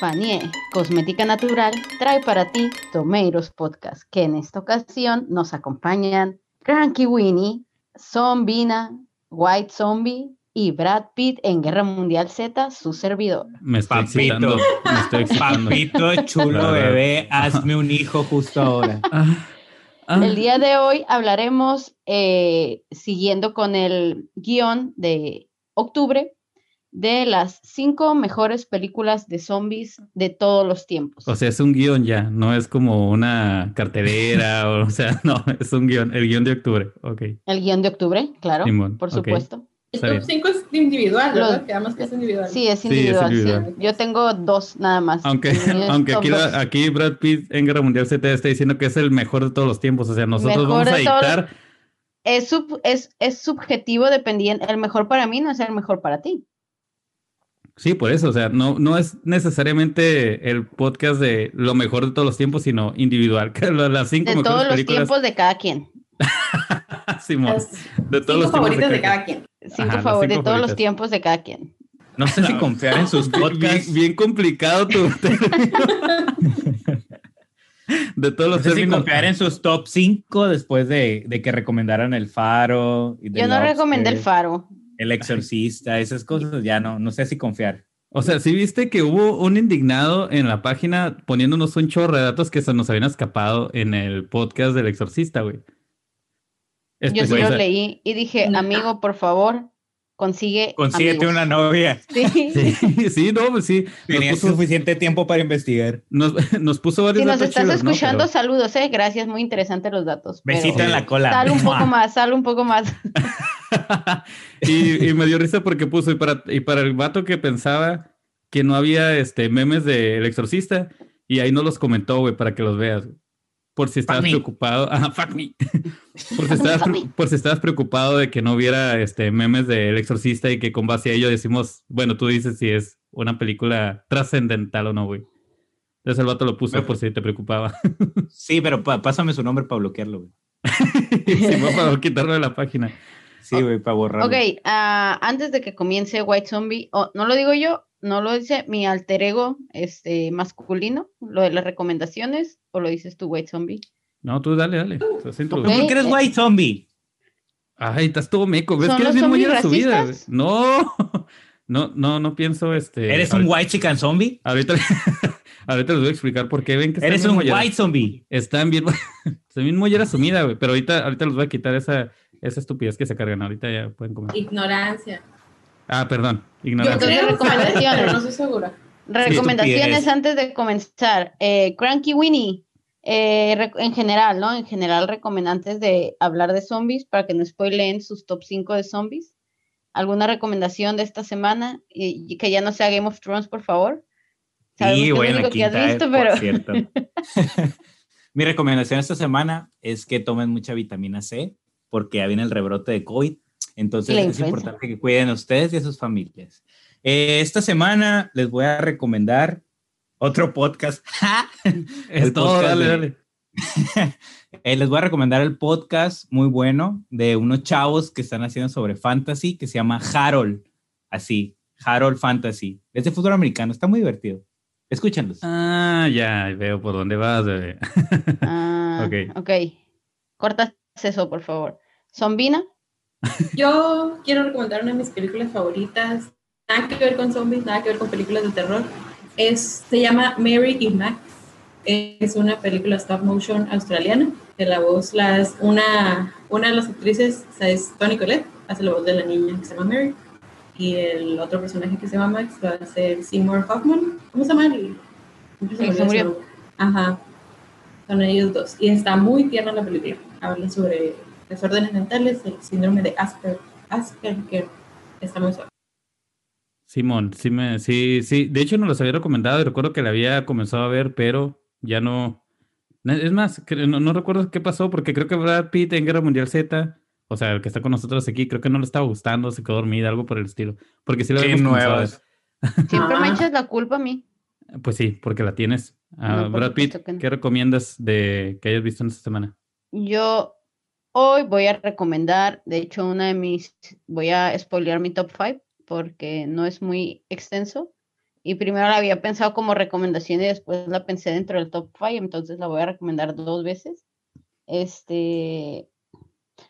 Panie, Cosmética Natural, trae para ti Tomeiros Podcast, que en esta ocasión nos acompañan Cranky Winnie, Zombina, White Zombie y Brad Pitt en Guerra Mundial Z, su servidor. Me estoy Papito. excitando. Me estoy excitando. Papito chulo bebé, hazme un hijo justo ahora. Ah, ah. El día de hoy hablaremos, eh, siguiendo con el guion de octubre, de las cinco mejores películas de zombies de todos los tiempos. O sea, es un guion ya, no es como una cartelera, o, o sea, no, es un guion, el guion de octubre. Ok. el guion de octubre, claro, Simón, por supuesto. El top bien. 5 es individual, ¿verdad? Los- Quedamos que es individual. Sí, es Sí, es individual. sí. Yo tengo dos nada más. Aunque, aunque aquí, la- aquí Brad Pitt en Guerra Mundial Z está diciendo que es el mejor de todos los tiempos. O sea, nosotros Mejor vamos a dictar. es, sub- es, es subjetivo dependiendo. El mejor para mí no es el mejor para ti. Sí, por eso. O sea, no, no es necesariamente el podcast de lo mejor de todos los tiempos, sino individual. Las cinco De mejores todos los películas. tiempos de cada quien. Simón, Las de todos cinco los tiempos favoritas de cada cada quien. Cinco Ajá, favoritos de cinco todos los tiempos de cada quien. No sé si confiar en sus Bien, podcasts. bien complicado tu. de todos No los sé si términos. confiar en sus top 5 después de, de que recomendaran El Faro. y Yo no Lobster, recomendé el faro. El Exorcista, esas cosas ya no, no sé si confiar. O sea, sí viste que hubo un indignado en la página poniéndonos un chorro de datos que se nos habían escapado en el podcast del exorcista, güey. Yo sí lo leí y dije, amigo, por favor, consigue. Consíguete amigos". una novia. Sí. Sí, sí, no, pues sí. Nos Tenías puso, suficiente tiempo para investigar. nos, nos puso varios Si nos datos estás chidos, ¿no? escuchando, Pero- saludos, eh. Gracias, muy interesantes los datos. pero Besito en la cola. Sal un poco más, sal un poco más. y, y me dio risa porque puso, y para, y para el vato que pensaba que no había este, memes del exorcista, y ahí no los comentó, güey, para que los veas. güey. Por si estabas preocupado. Ajá, fuck me. Por si, estabas, por si estabas preocupado de que no hubiera este, memes del exorcista y que con base a ello decimos, bueno, tú dices si es una película trascendental o no, güey. Entonces el vato lo puso por si te preocupaba. Sí, pero pa- pásame su nombre para bloquearlo, güey. sí, para quitarlo de la página. Sí, güey, para borrarlo. Ok, ah, antes de que comience White Zombie, oh, no lo digo yo, no lo dice mi alter ego este, masculino, lo de las recomendaciones, o lo dices tú, White Zombie. No, tú dale, dale. Estás introduciendo. ¿Por qué eres white zombie? Ay, estás todo meco. ¿Ves ¿Son que eres bien zombies mollera su vida? No, no, no, no pienso este. ¿Eres un white chicken zombie? Ahorita, ahorita les voy a explicar por qué ven que están Eres un molleras. white zombie. Están bien, están bien mollera sumida, güey. Pero ahorita, ahorita les voy a quitar esa, esa estupidez que se cargan. Ahorita ya pueden comer. Ignorancia. Ah, perdón. Yo Ignorancia. Entonces, creo, recomendaciones. no estoy segura. Recomendaciones antes de comenzar. Eh, Cranky Winnie, eh, en general, ¿no? En general, recomiendo antes de hablar de zombies, para que no spoileen sus top 5 de zombies. ¿Alguna recomendación de esta semana? Y, y que ya no sea Game of Thrones, por favor. Sabemos Sí, único que has quinta, visto, pero- por cierto. Mi recomendación esta semana es que tomen mucha vitamina C porque ya viene el rebrote de COVID. Entonces es importante que cuiden a ustedes y a sus familias. Eh, esta semana les voy a recomendar otro podcast. Es todo, podcast dale, dale. Eh, les voy a recomendar el podcast muy bueno de unos chavos que están haciendo sobre fantasy que se llama Harold. Así, Harold Fantasy. Es de fútbol americano, está muy divertido. Escúchenlos. Ah, ya veo por dónde vas, bebé. Ah, Ok. ok. Cortas eso, por favor. Zombina, Yo quiero recomendar una de mis películas favoritas. Nada que ver con zombies, nada que ver con películas de terror. Es, se llama Mary y Max. Es una película stop motion australiana. De la voz, las, una, una de las actrices es Toni Collette, hace la voz de la niña que se llama Mary. Y el otro personaje que se llama Max va a ser Seymour Hoffman. ¿Cómo se llama? Se se murió. Ajá. Son ellos dos. Y está muy tierna la película. Habla sobre desórdenes mentales, el síndrome de Asper, Asperger. Está muy suave. Simón, sí, me, sí, sí. De hecho, no los había recomendado y recuerdo que la había comenzado a ver, pero ya no. Es más, no, no recuerdo qué pasó porque creo que Brad Pitt en Guerra Mundial Z, o sea, el que está con nosotros aquí, creo que no le estaba gustando, se quedó dormida, algo por el estilo. Porque sí la Qué habíamos nuevas. siempre me echas la culpa a mí. Pues sí, porque la tienes. Ah, No, por Brad Pitt, supuesto que no. ¿qué recomiendas de que hayas visto en esta semana? Yo hoy voy a recomendar, de hecho, una de mis, voy a spoilear mi top 5 porque no es muy extenso Y primero la había pensado como recomendación y después la pensé dentro del top 5, entonces la voy a recomendar dos veces. Este.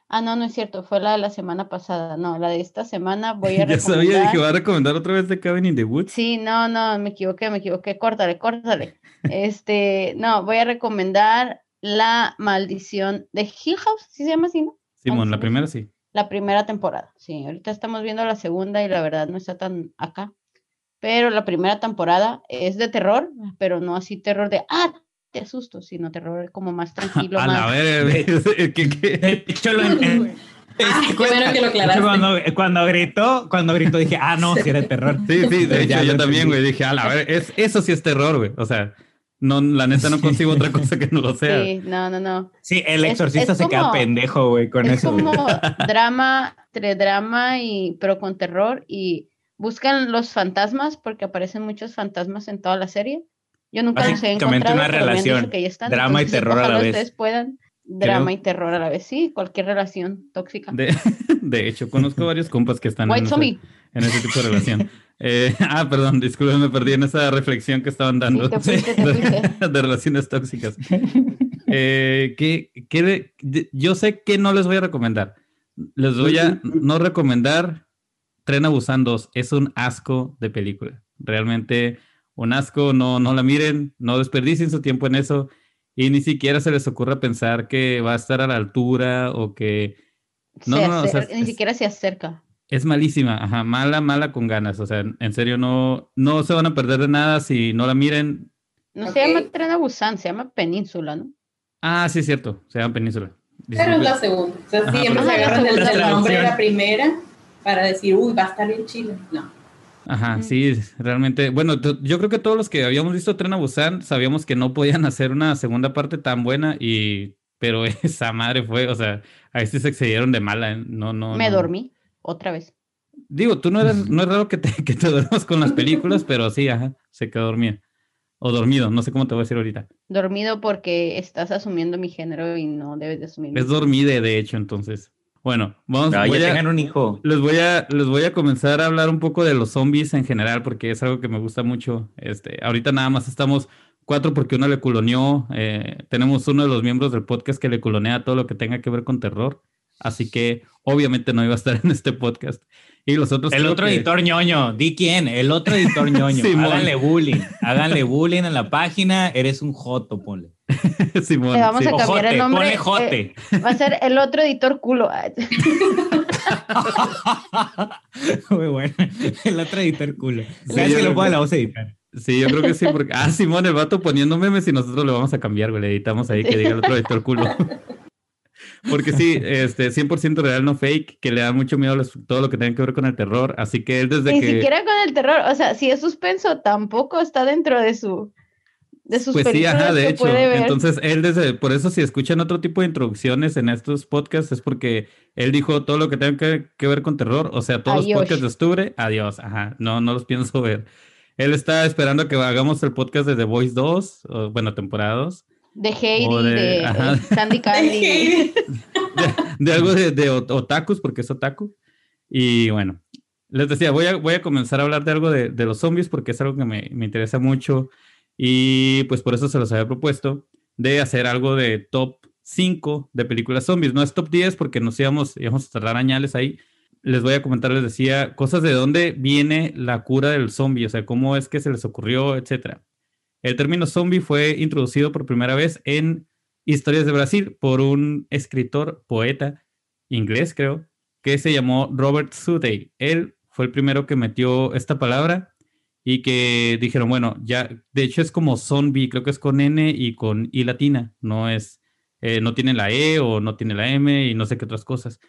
Ah, no, no es cierto, fue la de la semana pasada. No, la de esta semana voy a ya recomendar. sabía que iba a recomendar otra vez de Cabin in the Woods. Sí, no, no, me equivoqué, me equivoqué. Córtale, córtale. Este, no, voy a recomendar La Maldición de Hill House, ¿sí se llama así, no? Simón, la sí. primera sí. La primera temporada, sí. Ahorita estamos viendo la segunda y la verdad no está tan acá. Pero la primera temporada es de terror, pero no así terror de, ah, te asusto, sino terror como más tranquilo, A la más... verga, ¿qué, qué? De hecho, lo Ah, bueno que lo cuando, cuando gritó, cuando gritó dije, ah, no, si era terror. Sí, sí, de hecho yo también, güey, dije, a la ver, es, eso sí es terror, güey. O sea, no, la neta no consigo otra cosa que no lo sea. Sí, no, no, no. Sí, el Es- exorcista es se queda como- pendejo, güey, con es eso. güey. como drama, entre drama y pero con terror y buscan los fantasmas porque aparecen muchos fantasmas en toda la serie. Yo nunca los he Básicamente encontrado, una relación, que ya están, drama y entonces, terror a la vez. ustedes puedan drama y terror a la vez, sí, cualquier relación tóxica. De, de hecho, conozco varios compas que están en ese, en ese tipo de relación. Eh, ah, perdón, disculpen, me perdí en esa reflexión que estaban dando Sí, te fuiste, te de, de relaciones tóxicas. Eh, ¿qué- qué de- de- yo sé que no les voy a recomendar. Les voy a no recomendar Tren a Busan 2. Es un asco de película. Realmente un asco. No, no la miren, no desperdicien su tiempo en eso. Y ni siquiera se les ocurra pensar que va a estar a la altura o que No, Se no, o sea, acer- ni siquiera se acerca. Es malísima. Ajá, mala, mala con ganas. O sea, en serio, no, no se van a perder de nada si no la miren. No se llama Tren a Busan, se llama Península, ¿no? Ah, sí, es cierto. Se llama Península. Pero es la segunda. O sea, Ajá, siempre se agarran del, del nombre de la primera para decir, uy, va a estar bien chile. No. Ajá, Mm. sí, realmente. Bueno, yo creo que todos los que habíamos visto Tren a Busan sabíamos que no podían hacer una segunda parte tan buena y... Pero esa madre fue, o sea, ahí sí se excedieron de mala. ¿eh? No, no, Me no. dormí otra vez. Digo, tú no eres, no es raro que te, que te duermas con las películas, pero sí, ajá, se quedó dormida. O dormido, no sé cómo te voy a decir ahorita. Dormido porque estás asumiendo mi género y no debes de asumir. mi Es dormida, de hecho, entonces. Bueno, vamos, No, voy ya a- tengan un hijo. les voy a, les voy a comenzar a hablar un poco de los zombies en general, porque es algo que me gusta mucho. Este, ahorita nada más estamos cuatro porque uno le culoneó. eh, tenemos uno de los miembros del podcast que le culonea todo lo que tenga que ver con terror. Así que obviamente no iba a estar en este podcast. Y los otros El otro que- editor ñoño, di quién, el otro editor ñoño. Simón. Háganle bullying, háganle bullying en la página, eres un joto, ponle. Simón, Le vamos sí. a O cambiar el jote, nombre, ponle jote. eh, Va a ser el otro editor culo. Muy bueno, el otro editor culo. Sí, Sabes que creo lo la voz editar. Sí, yo creo que sí, porque. Ah, Simón, el vato poniendo memes y nosotros le vamos a cambiar, güey. Le editamos ahí que diga el otro editor culo. Porque sí, este, 100% real, no fake, que le da mucho miedo a los- todo lo que tenga que ver con el terror. Así que él desde Ni que. siquiera con el terror. O sea, si es suspenso, tampoco está dentro de su. De sus Pues sí, ajá, de hecho. Entonces, él desde, por eso si escuchan otro tipo de introducciones en estos podcasts es porque él dijo todo lo que tenga que, que ver con terror, o sea, todos Adiós. los podcasts de octubre, adiós, ajá, no, no los pienso ver. Él está esperando que hagamos el podcast de The Voice 2, o, bueno, temporada 2, de Heidi, de- de, ajá. eh, Candy de, de algo de, de ot- otakus, porque es otaku. Y bueno, les decía, voy a, voy a comenzar a hablar de algo de, de los zombies porque es algo que me, me interesa mucho y pues por eso se los había propuesto de hacer algo de top 5 de películas zombies. No es top 10 porque nos íbamos, íbamos a tardar añales ahí. Les voy a comentar, les decía, cosas de dónde viene la cura del zombie, o sea, cómo es que se les ocurrió, etcétera. El término zombie fue introducido por primera vez en Historias de Brasil por un escritor, poeta inglés, creo, que se llamó Robert Southey. Él fue el primero que metió esta palabra y que dijeron, bueno, ya, de hecho es como zombie, creo que es con N y con I latina, no es, eh, no tiene la E o no tiene la M y no sé qué otras cosas.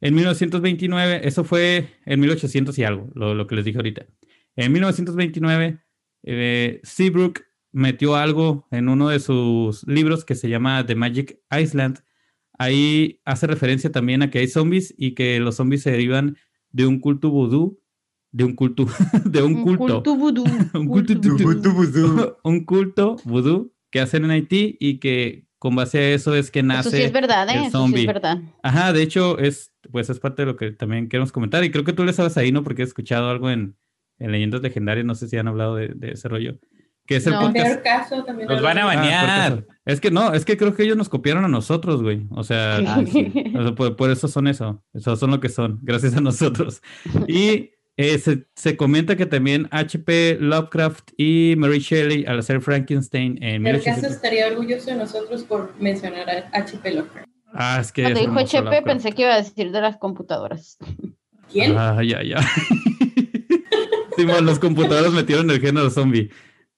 En 1929, eso fue en 1800 y algo, lo, lo que les dije ahorita. En 1929, eh, Seabrook metió algo en uno de sus libros que se llama The Magic Island. Ahí hace referencia también a que hay zombies y que los zombies se derivan de un culto vudú, de un culto, de un, culto, vudú. Un culto culto vudú. un culto vudú que hacen en Haití y que con base a eso es que nace. Eso sí es verdad, el ¿eh? Eso sí zombie. es verdad. Ajá, de hecho, es, pues es parte de lo que también queremos comentar. Y creo que tú le sabes ahí, ¿no? Porque he escuchado algo en, en Leyendas Legendarias, no sé si han hablado de, de ese rollo. Que es el No. podcast. Peor caso también. Nos van a Ah, bañar. eso. Es que no, es que creo que ellos nos copiaron a nosotros, güey. O sea, Ah, sí. o sea, por, por eso son eso. Eso son lo que son, gracias a nosotros. Y eh, se, se comenta que también H.P. Lovecraft y Mary Shelley, al hacer Frankenstein en Peor caso 1800... estaría orgulloso de nosotros por mencionar a H.P. Lovecraft. Ah, es que. Cuando dijo HP, pensé que iba a decir de las computadoras. ¿Quién? Ah, ya, ya. Simón, los computadores metieron el género zombie.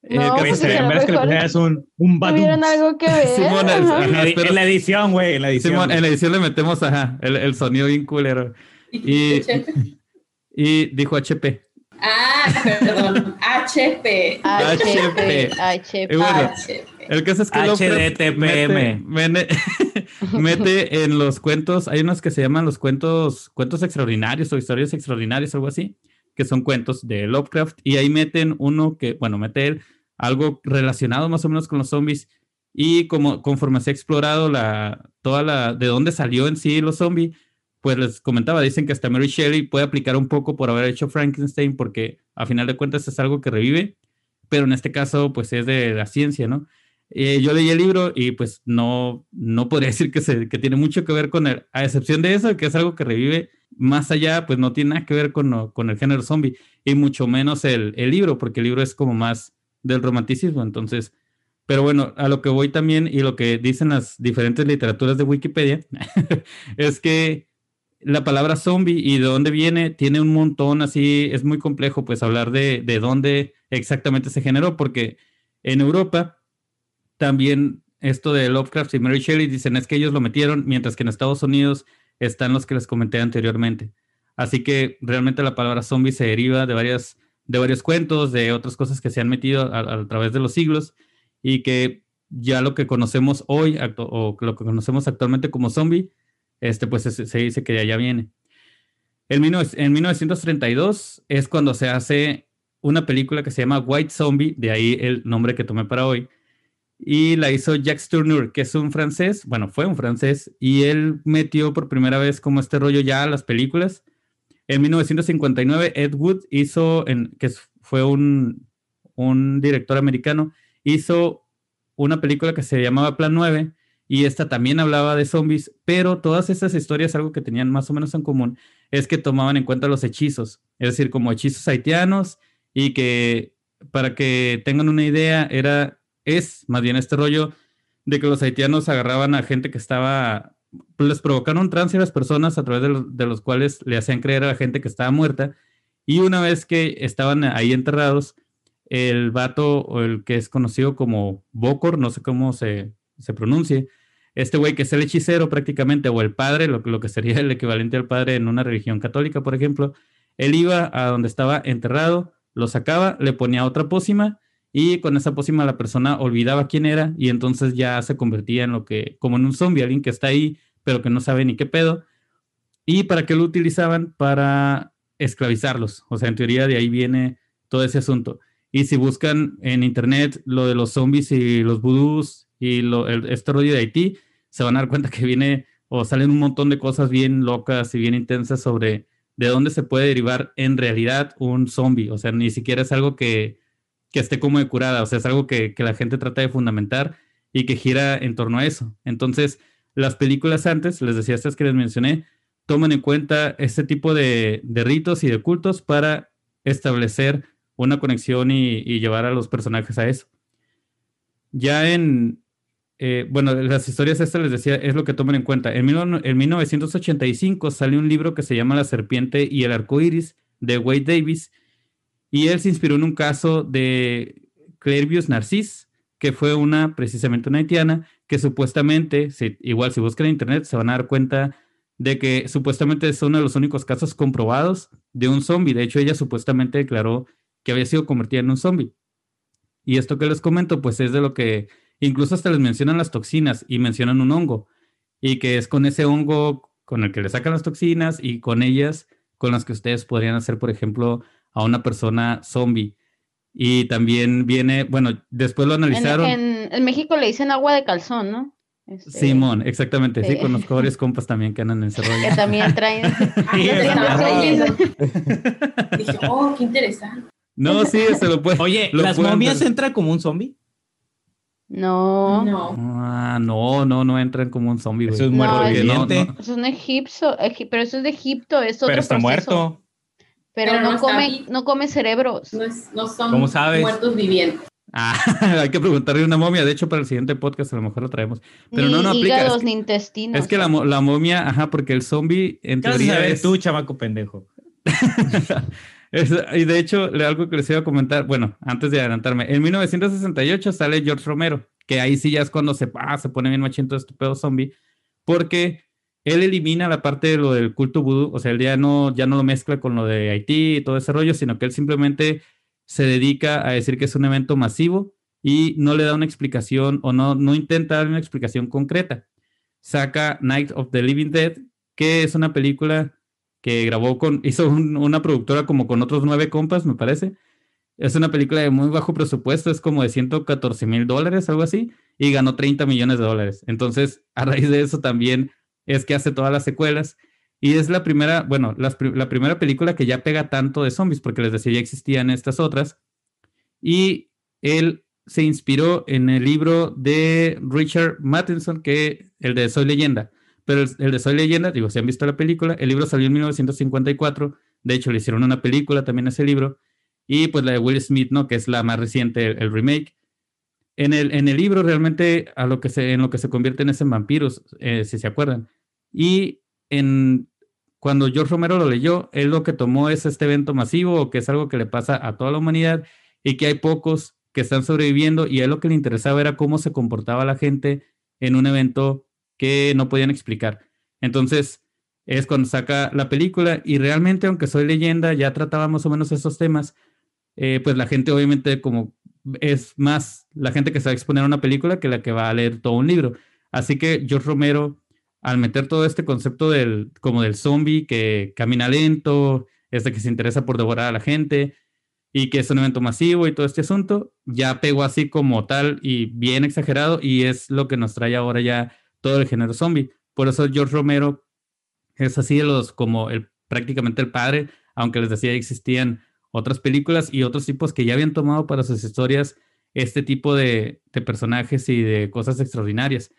Eh, No, que- pues, en vez que le pusieras un, un badum. ¿Tuvieron algo que ver? Simón, es- Ajá. En la, en edición, güey, en la edición. Simón, en la edición le metemos ajá, el, el sonido bien culero. ¿Y, dijo HP. Ah, perdón. HP. HP, HP. Y bueno, HP. El caso es que HDTPM. Mete, mete- mete en los cuentos, hay unos que se llaman los cuentos, cuentos extraordinarios o historias extraordinarias, algo así, que son cuentos de Lovecraft, y ahí meten uno que, bueno, mete algo relacionado más o menos con los zombies, y como conforme se ha explorado la, toda la, de dónde salió en sí los zombies, pues les comentaba, dicen que hasta Mary Shelley puede aplicar un poco por haber hecho Frankenstein, porque a final de cuentas es algo que revive, pero en este caso, pues es de la ciencia, ¿no? Eh, yo leí el libro y pues no, no podría decir que, se, que tiene mucho que ver con él, a excepción de eso, que es algo que revive más allá, pues no tiene nada que ver con, con el género zombie y mucho menos el, el libro, porque el libro es como más del romanticismo, entonces, pero bueno, a lo que voy también y lo que dicen las diferentes literaturas de Wikipedia es que la palabra zombie y de dónde viene tiene un montón así, es muy complejo pues hablar de, de dónde exactamente se generó, porque en Europa también esto de Lovecraft y Mary Shelley dicen es que ellos lo metieron, mientras que en Estados Unidos están los que les comenté anteriormente. Así que realmente la palabra zombie se deriva de, varias, de varios cuentos, de otras cosas que se han metido a, través de los siglos y que ya lo que conocemos hoy o lo que conocemos actualmente como zombie, este, pues se, se dice que de allá viene. En, 19 en 1932 es cuando se hace una película que se llama White Zombie, de ahí el nombre que tomé para hoy, y la hizo Jacques Tourneur, que es un francés, bueno, fue un francés, y él metió por primera vez como este rollo ya a las películas. En 1959, Ed Wood hizo, en, que fue un, un director americano, hizo una película que se llamaba Plan 9, y esta también hablaba de zombies, pero todas estas historias, algo que tenían más o menos en común, es que tomaban en cuenta los hechizos, es decir, como hechizos haitianos, y que para que tengan una idea, era es más bien este rollo de que los haitianos agarraban a gente que estaba, les provocaron trance a las personas a través de, los- de los cuales le hacían creer a la gente que estaba muerta. Y una vez que estaban ahí enterrados, el vato, o el que es conocido como Bokor, no sé cómo se, se pronuncie, este güey que es el hechicero prácticamente, o el padre, lo, lo que sería el equivalente al padre en una religión católica, por ejemplo, él iba a donde estaba enterrado, lo sacaba, le ponía otra pócima y con esa pócima la persona olvidaba quién era y entonces ya se convertía en lo que, como en un zombie, alguien que está ahí pero que no sabe ni qué pedo. ¿Y para qué lo utilizaban? Para esclavizarlos. O sea, en teoría de ahí viene todo ese asunto. Y si buscan en internet lo de los zombies y los vudús y el, este rollo de Haití, se van a dar cuenta que viene o salen un montón de cosas bien locas y bien intensas sobre de dónde se puede derivar en realidad un zombie. O sea, ni siquiera es algo que, que esté como de curada, o sea, es algo que, que la gente trata de fundamentar y que gira en torno a eso. Entonces, las películas antes, les decía estas que les mencioné, toman en cuenta este tipo de, de ritos y de cultos para establecer una conexión y, llevar a los personajes a eso. Ya en, eh, bueno, las historias estas les decía, es lo que toman en cuenta. En, mil- en 1985 sale un libro que se llama La serpiente y el arco iris de Wade Davis, y él se inspiró en un caso de Clairvius Narcisse, que fue una, precisamente una haitiana, que supuestamente, igual si buscan internet, se van a dar cuenta de que supuestamente es uno de los únicos casos comprobados de un zombie. De hecho, ella supuestamente declaró que había sido convertida en un zombie. Y esto que les comento, pues es de lo que incluso hasta les mencionan las toxinas y mencionan un hongo. Y que es con ese hongo con el que le sacan las toxinas y con ellas con las que ustedes podrían hacer, por ejemplo, a una persona zombie. Y también viene, bueno, después lo analizaron. en- en México le dicen agua de calzón, ¿no? Este, Simón, exactamente. Sí, Sí. conozco varios compas también que andan en ese rollo. Que también traen. Ay, Los. Dije, oh, qué interesante. No, sí, se lo puede. Oye, lo ¿las pueden momias entran como un zombie? No. No. Ah, no, no, no entran como un zombie. Eso es No, muerto es- no, no. Eso es un egipcio, egi- pero eso es de Egipto, es otro Pero está proceso. muerto. Pero, Pero no, no come, no come cerebros. No, es- no son ¿Cómo sabes? muertos vivientes. Ah, hay que preguntarle a una momia. De hecho, para el siguiente podcast a lo mejor lo traemos. Pero ni no, no aplica. hígados, Es que, ni intestinos. es que la, la momia, ajá, porque el zombie en ¿Qué vas a teoría saber es... tú, chamaco pendejo? Es- y de hecho, le- algo que les iba a comentar, bueno, antes de adelantarme, en 1968 sale George Romero, que ahí sí ya es cuando se, ah, se pone bien este pedo zombie, porque él elimina la parte de lo del culto vudú, o sea, él ya no, ya no lo mezcla con lo de Haití y todo ese rollo, sino que él simplemente se dedica a decir que es un evento masivo y no le da una explicación o no, no intenta dar una explicación concreta. Saca Night of the Living Dead, que es una película que grabó con, hizo un- una productora como con otros nueve compas, me parece. Es una película de muy bajo presupuesto, es como de 114 mil dólares, algo así, y ganó 30 millones de dólares. Entonces, a raíz de eso también es que hace todas las secuelas. Y es la primera, bueno, pri- la primera película que ya pega tanto de zombies, porque les decía, ya existían estas otras. Y él se inspiró en el libro de Richard Matheson, que el de Soy Leyenda. Pero el, de Soy Leyenda, digo, si han visto la película, el libro salió en 1954. De hecho, le hicieron una película también a ese libro. Y pues la de Will Smith, ¿no? Que es la más reciente, el, el remake. En el, en el libro realmente a lo que se, en lo que se convierten es en vampiros, eh, si se acuerdan. Y en, cuando George Romero lo leyó, él lo que tomó es este evento masivo, que es algo que le pasa a toda la humanidad, y que hay pocos que están sobreviviendo, y a él lo que le interesaba era cómo se comportaba la gente en un evento que no podían explicar. Entonces, es cuando saca la película, y realmente, aunque soy leyenda, ya trataba más o menos esos temas, eh, pues la gente obviamente como es más la gente que se va a exponer a una película que la que va a leer todo un libro. Así que George Romero, al meter todo este concepto del, como del zombie que camina lento, este que se interesa por devorar a la gente y que es un evento masivo y todo este asunto, ya pegó así como tal y bien exagerado y es lo que nos trae ahora ya todo el género zombie. Por eso George Romero es así de los como el prácticamente el padre, aunque les decía existían otras películas y otros tipos que ya habían tomado para sus historias este tipo de, de personajes y de cosas extraordinarias.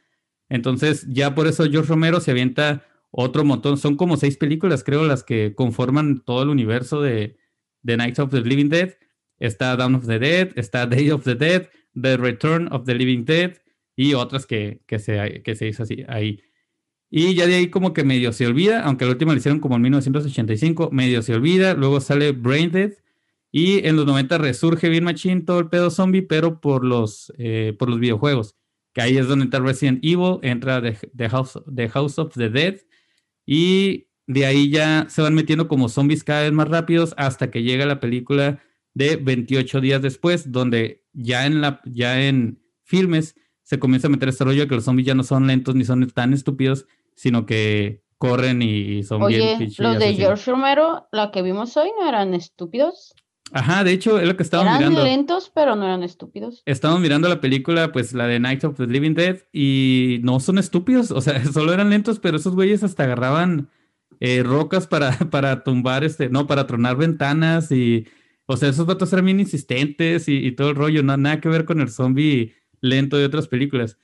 Entonces, ya por eso George Romero se avienta otro montón. Son como seis películas, creo, las que conforman todo el universo de, de Night of the Living Dead. Está Dawn of the Dead, está Day of the Dead, The Return of the Living Dead y otras que, que, se, que se hizo así ahí. Y ya de ahí como que medio se olvida, aunque la última la hicieron como en 1985, medio se olvida. Luego sale Brain Dead y en los 90 resurge bien machín todo el pedo zombie, pero por los, eh, por los videojuegos. Que ahí es donde entra Resident Evil, entra The, The House, The House of the Dead y de ahí ya se van metiendo como zombies cada vez más rápidos hasta que llega la película de 28 días después, donde ya en, la, ya en filmes se comienza a meter este rollo de que los zombies ya no son lentos ni son tan estúpidos, sino que corren y son bien Oye, pinche los de. George Romero, la que vimos hoy, no eran estúpidos. Ajá, de hecho, es lo que estábamos Eran mirando. lentos, pero no eran estúpidos. Estamos mirando la película, pues la de Night of the Living Dead, y no son estúpidos, o sea, solo eran lentos, pero esos güeyes hasta agarraban eh, rocas para, para tumbar, este, no, para tronar ventanas, y, o sea, esos vatos eran bien insistentes y, y todo el rollo, no, nada que ver con el zombie lento de otras películas.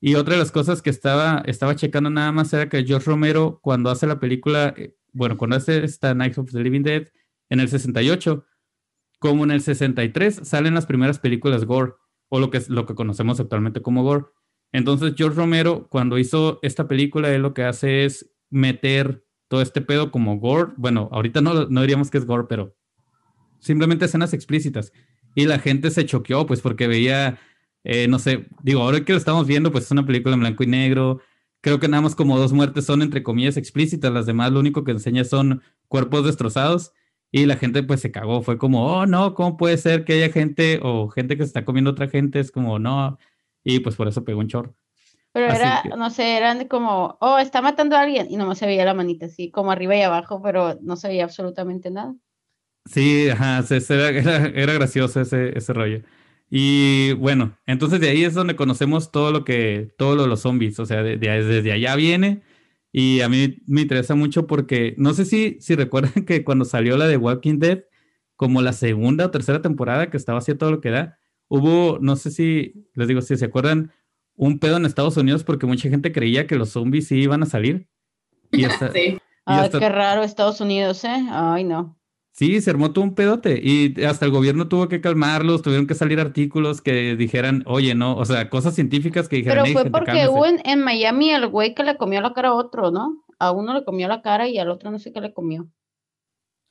Y otra de las cosas que estaba, estaba checando nada más era que George Romero, cuando hace la película, eh, bueno, cuando hace esta Night of the Living Dead en el 68, como en el 63 salen las primeras películas gore, o lo que, es, lo que conocemos actualmente como gore. Entonces George Romero, cuando hizo esta película, él lo que hace es meter todo este pedo como gore. Bueno, ahorita no, no diríamos que es gore, pero simplemente escenas explícitas. Y la gente se choqueó, pues porque veía, eh, no sé, digo, ahora que lo estamos viendo, pues es una película en blanco y negro. Creo que nada más como dos muertes son entre comillas explícitas, las demás lo único que enseña son cuerpos destrozados. Y la gente pues se cagó, fue como, oh no, ¿cómo puede ser que haya gente o gente que se está comiendo a otra gente? Es como, no. Y pues por eso pegó un chorro. Pero Así era, que- no sé, eran como, oh, está matando a alguien. Y nomás se veía la manita así, como arriba y abajo, pero no se veía absolutamente nada. Sí, ajá, se- se- era, era, era gracioso ese, ese rollo. Y bueno, entonces de ahí es donde conocemos todo lo que, todo lo de los zombies, o sea, de- de- desde allá viene. Y a mí me interesa mucho porque no sé si, si recuerdan que cuando salió la de Walking Dead, como la segunda o tercera temporada que estaba haciendo todo lo que da, hubo, no sé si, les digo, si se acuerdan, un pedo en Estados Unidos porque mucha gente creía que los zombies sí iban a salir. Y hasta, Sí. y Ay, hasta- qué raro Estados Unidos, ¿eh? Ay, no. Sí, se armó todo un pedote y hasta el gobierno tuvo que calmarlos, tuvieron que salir artículos que dijeran, oye, no, o sea, cosas científicas que dijeran, Pero "Ey, fue gente, porque cálmese". hubo en, en Miami el güey que le comió la cara a otro, ¿no? A uno le comió la cara y al otro no sé qué le comió.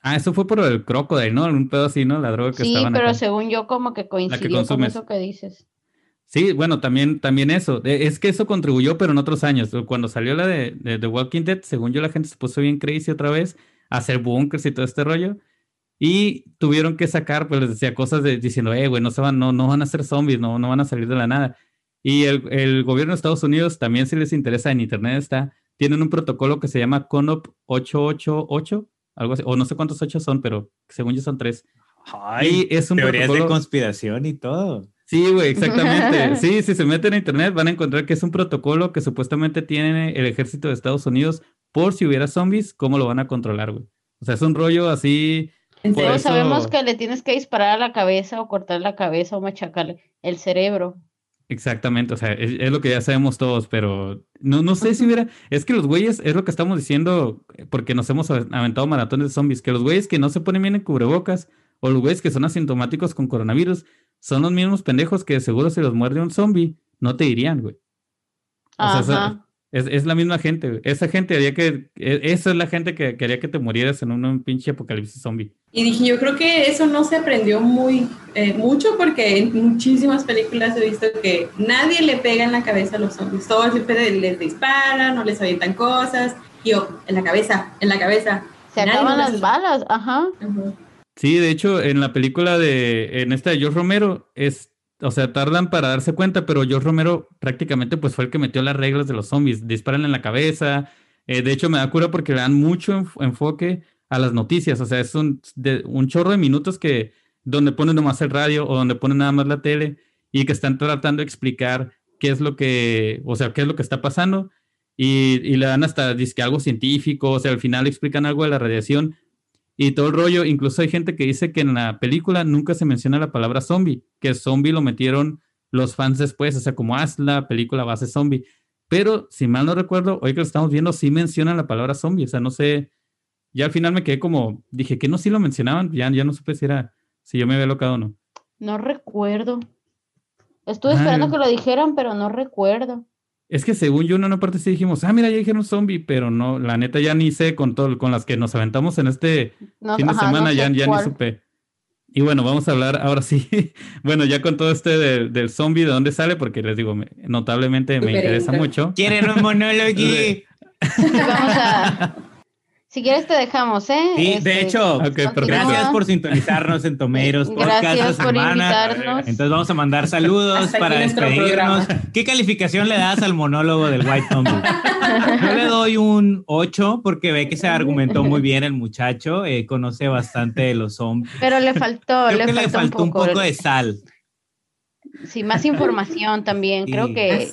Ah, eso fue por el crocodile, ¿no? Un pedo así, ¿no? La droga que Sí, estaban pero acá. según yo como que coincidió con eso que dices. Sí, bueno, también, también eso. Eh, Es que eso contribuyó, pero en otros años. Cuando salió la de, de The Walking Dead, según yo, la gente se puso bien crazy otra vez a hacer bunkers y todo este rollo. Y tuvieron que sacar, pues les decía cosas de, diciendo, eh, güey, no, se van, no, no van a ser zombies, no, no van a salir de la nada. Y el, el gobierno de Estados Unidos también, si les interesa, en internet está, tienen un protocolo que se llama CONOP 888, algo así, o no sé cuántos ocho son, pero según yo son tres. Ay, y es un teorías de protocolo. conspiración y todo. Sí, güey, exactamente. Sí, si se meten a internet van a encontrar que es un protocolo que supuestamente tiene el ejército de Estados Unidos por si hubiera zombies, cómo lo van a controlar, güey. O sea, es un rollo así. Todos eso- sabemos que le tienes que disparar a la cabeza o cortar la cabeza o machacarle el cerebro. Exactamente, o sea, es, es lo que ya sabemos todos, pero no, no sé si hubiera. Es que los güeyes, es lo que estamos diciendo, porque nos hemos aventado maratones de zombies, que los güeyes que no se ponen bien en cubrebocas o los güeyes que son asintomáticos con coronavirus son los mismos pendejos que seguro si los muerde un zombie, no te dirían, güey. O sea. Es, es la misma gente, güey. Esa gente haría que. e- Esa es la gente que quería que te murieras en un, un pinche apocalipsis zombie. Y dije, yo creo que eso no se aprendió muy eh, mucho porque en muchísimas películas he visto que nadie le pega en la cabeza a los zombies. Todos siempre les disparan o les avientan cosas. Y yo, en la cabeza, en la cabeza. Se Nadie acaban las balas, ajá. Ujú. Sí, de hecho, en la película de. En esta de George Romero, es. O sea, tardan para darse cuenta, pero George Romero prácticamente pues fue el que metió las reglas de los zombies. Disparan en la cabeza. eh, de hecho, me da cura porque le dan mucho enf- enfoque a las noticias. O sea, es un, chorro de minutos que donde ponen nomás el radio o donde ponen nada más la tele y que están tratando de explicar qué es lo que, o sea, qué es lo que está pasando y, le dan hasta dizque algo científico, o sea, al final explican algo de la radiación y todo el rollo. Incluso hay gente que dice que en la película nunca se menciona la palabra zombie, que zombie lo metieron los fans después, o sea, como haz la película base zombie. Pero si mal no recuerdo, hoy que lo estamos viendo, sí mencionan la palabra zombie, o sea, no sé. Ya al final me quedé como, dije que no, sí lo mencionaban, ya, ya no supe si era, si yo me había locado o no. No recuerdo. Estuve Ah. esperando que lo dijeran, pero no recuerdo. Es que según yo en una parte sí dijimos, ah, mira, ya dijeron zombie, pero no, la neta ya ni sé con todo, con las que nos aventamos en este No, fin de ajá, no semana, sé ya, ya ni supe. Y bueno, vamos a hablar ahora sí, bueno, ya con todo este del, del zombie, ¿de dónde sale? Porque les digo, me- notablemente me interesa intro. mucho. ¿Quieren un monólogo? Vamos a. Si quieres te dejamos, ¿eh? Sí, Este, de hecho, Ok, perfecto. gracias por sintonizarnos en Tomeiros Podcast Gracias por semana. invitarnos. Entonces vamos a mandar saludos Hasta para despedirnos. ¿Qué calificación le das al monólogo del White Zombie? Yo le doy un 8 porque ve que se argumentó muy bien el muchacho, eh, conoce bastante de los zombies. Pero le faltó, Creo le que faltó, le faltó un poco de sal. Sí, más información también. Creo que.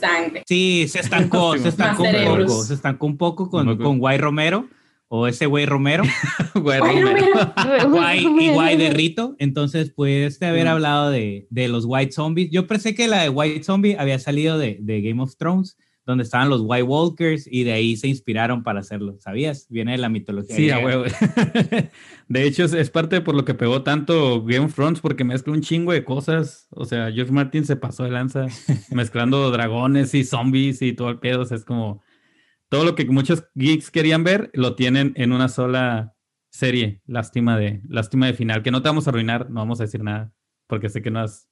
Sí, se estancó, se estancó un poco, se estancó un poco con, Un poco. con Guay Romero o ese güey Romero. Güey, Romero. Guay y Guay de Rito. Entonces, pues, de haber Mm. hablado de, de los White Zombies. Yo pensé que la de White Zombie había salido de, de Game of Thrones, donde estaban los White Walkers y de ahí se inspiraron para hacerlo. ¿Sabías? Viene de la mitología. Sí, a griega. huevo. De hecho, es, es parte por lo que pegó tanto Game of Thrones, porque mezcla un chingo de cosas. O sea, George Martin se pasó de lanza mezclando dragones y zombies y todo el pedo. O sea, es como todo lo que muchos geeks querían ver, lo tienen en una sola serie. Lástima de, lástima de final, que no te vamos a arruinar, no vamos a decir nada, porque sé que no has,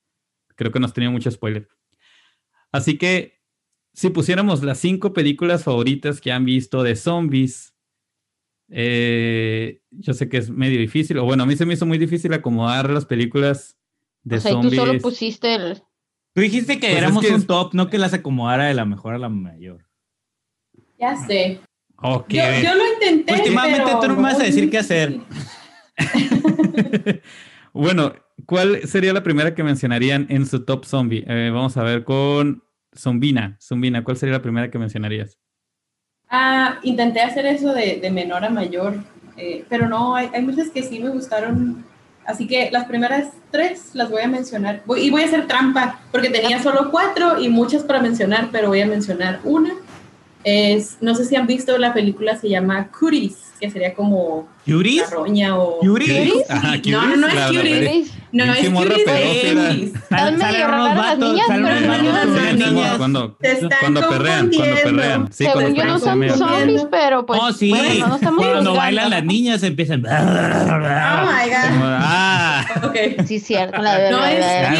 creo que nos tenido mucho spoiler. Así que, si pusiéramos las cinco películas favoritas que han visto de zombies, eh, yo sé que es medio difícil, o bueno, a mí se me hizo muy difícil acomodar las películas de o sea, y tú zombies. solo pusiste el. Tú dijiste que Pues es éramos que un top, no que las acomodara de la mejor a la mayor. Ya sé. Ok. Yo, yo lo intenté. Últimamente pero tú no me vas a decir qué hacer. Bueno, ¿cuál sería la primera que mencionarían en su top zombie? Eh, vamos a ver con Zombina. Zombina, ¿cuál sería la primera que mencionarías? Ah, intenté hacer eso de, de menor a mayor, eh, pero no, hay, hay muchas que sí me gustaron. Así que las primeras tres las voy a mencionar. Voy- y voy a hacer trampa, porque tenía solo cuatro y muchas para mencionar, pero voy a mencionar una. Es, no sé si han visto la película, se llama Cuties, que sería como ¿Yuris? carroña o... ¿Yuris? Ajá, No, no, no es Cuties. ¿Veis? No, Pinche es pedófila. Cuties. Están medio raras las niñas, pero no, no, no, niñas. Cuando, cuando perrean, cuando perrean. Sí, Según cuando yo no son zombies. zombies, pero pues oh, sí. bueno, no estamos Cuando bailan las niñas empiezan. Oh my god. ah, Ok. Sí, cierto. La, No es la.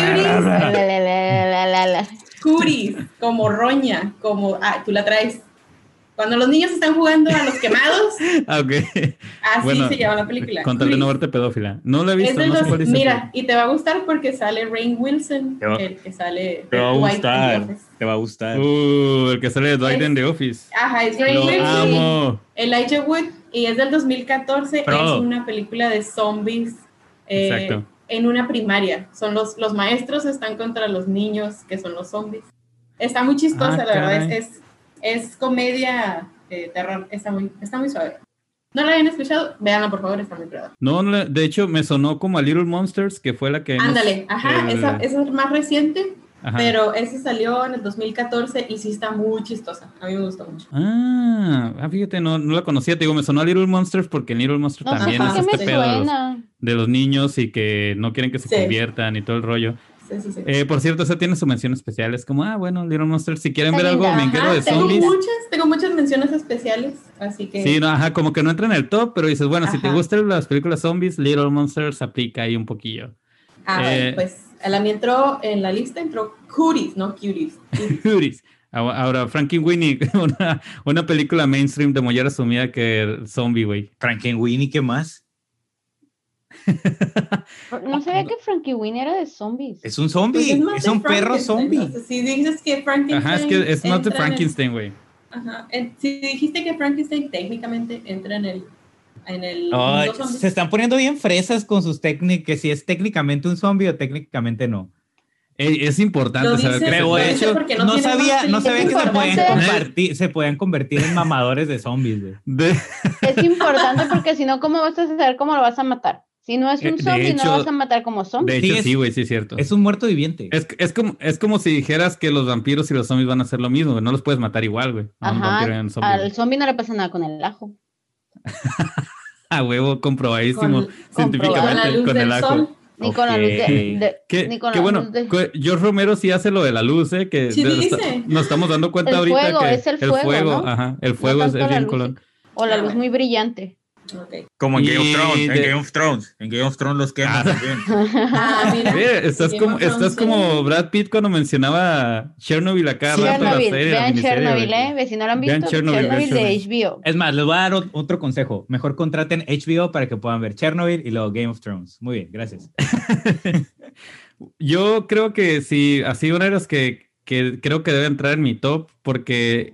Curis, como roña, como, ah, tú la traes. Cuando los niños están jugando a los quemados, ah, ok. así Bueno, se llama la película. Con tal de no verte pedófila. No la he Es visto, no sé dos- cuál mira, y te va a gustar porque sale Rain Wilson, va- el que sale Te va a Dwight gustar. Te va a gustar. Uh, el que sale de Dwight Es- en The Office. Ajá, es Rain Lo Wilson, amo. Elijah Wood, y es del 2014, Pro. es una película de zombies eh, Exacto. en una primaria. Son los, los maestros están contra los niños, que son los zombies. Está muy chistosa, Ah, la verdad, caray. es, es, es comedia, eh, terror, está muy, está muy suave. ¿No la habían escuchado? Véanla, por favor, está muy creada. No, de hecho, me sonó como a Little Monsters, que fue la que. Ándale, ajá, el- esa, esa es más reciente, ajá. pero esa salió en el 2014 y sí está muy chistosa. A mí me gustó mucho. Ah, ah, fíjate, no, no la conocía. Te digo, me sonó a Little Monsters porque en Little Monsters No también Ajá, es este pedo de los, suena. de los niños y que no quieren que se Sí. conviertan y todo el rollo. Sí, sí, sí. Eh, por cierto, esa tiene su mención especial. Es como, ah, bueno, Little Monsters, si quieren ver algo linda. minguero Ajá, de tengo zombies. muchas, tengo muchas menciones especiales, así que... Sí, no, ajá, como que no entra en el top, pero dices, bueno, si te gustan las películas zombies, Little Monsters aplica ahí un poquillo. Ah, Eh, bueno, pues a la mía entró en la lista, entró Cuties, no Cuties. Cuties. Ahora, Winnie, una, una película mainstream de Mollera sumida que zombie, güey. Frankenweenie, ¿qué más? No sabía que Frankie Winnie era de zombies. Es un zombie. Pues es de un perro zombie. si dices que Frankenstein... Ajá, es que es el- Frankenstein, güey. Ajá, si dijiste que Frankenstein técnicamente entra en el... En el se están poniendo bien fresas con sus técnicas, si es técnicamente un zombie o técnicamente no. Es importante Lo saber que de dice hecho, no sabía, no sabía que se pueden, compartir, se pueden convertir en mamadores de zombies. güey. de- Es importante porque si no, ¿cómo vas a saber cómo lo vas a matar? Si no es Eh, un de zombie, no hecho- lo vas a matar como zombie. de Sí, hecho, es- sí, güey, sí es cierto. Es un muerto viviente. Es, es, como, es como si dijeras que los vampiros y los zombies van a hacer lo mismo, güey. No los puedes matar igual, güey. Ajá, zombie, al güey. zombie no le pasa nada con el ajo. A huevo, comprobadísimo Con- científicamente con la luz con del el ajo. sol. Ni con la luz de... De- Que, ni con que la bueno, luz de- George Romero sí hace lo de la luz, ¿eh? Que Sí de- dice. está- nos estamos dando cuenta El ahorita fuego, que es el fuego, ¿no? ajá, el no fuego es, es bien colón. O la luz muy brillante. Como en Game of Thrones. En Game of Thrones. En Game of Thrones los queman Ah. también. Ah, mira. Estás como, estás como Brad Pitt cuando mencionaba Chernobyl acá rato, la Chernobyl, serie, la vean Chernobyl. ¿eh? Ve, Si no lo han Vean visto, Chernobyl, de. HBO. Es más, les voy a dar ot- otro consejo. Mejor contraten HBO para que puedan ver Chernobyl y luego Game of Thrones. Muy bien, gracias. Yo creo que sí, así una de las que, que creo que debe entrar en mi top, porque,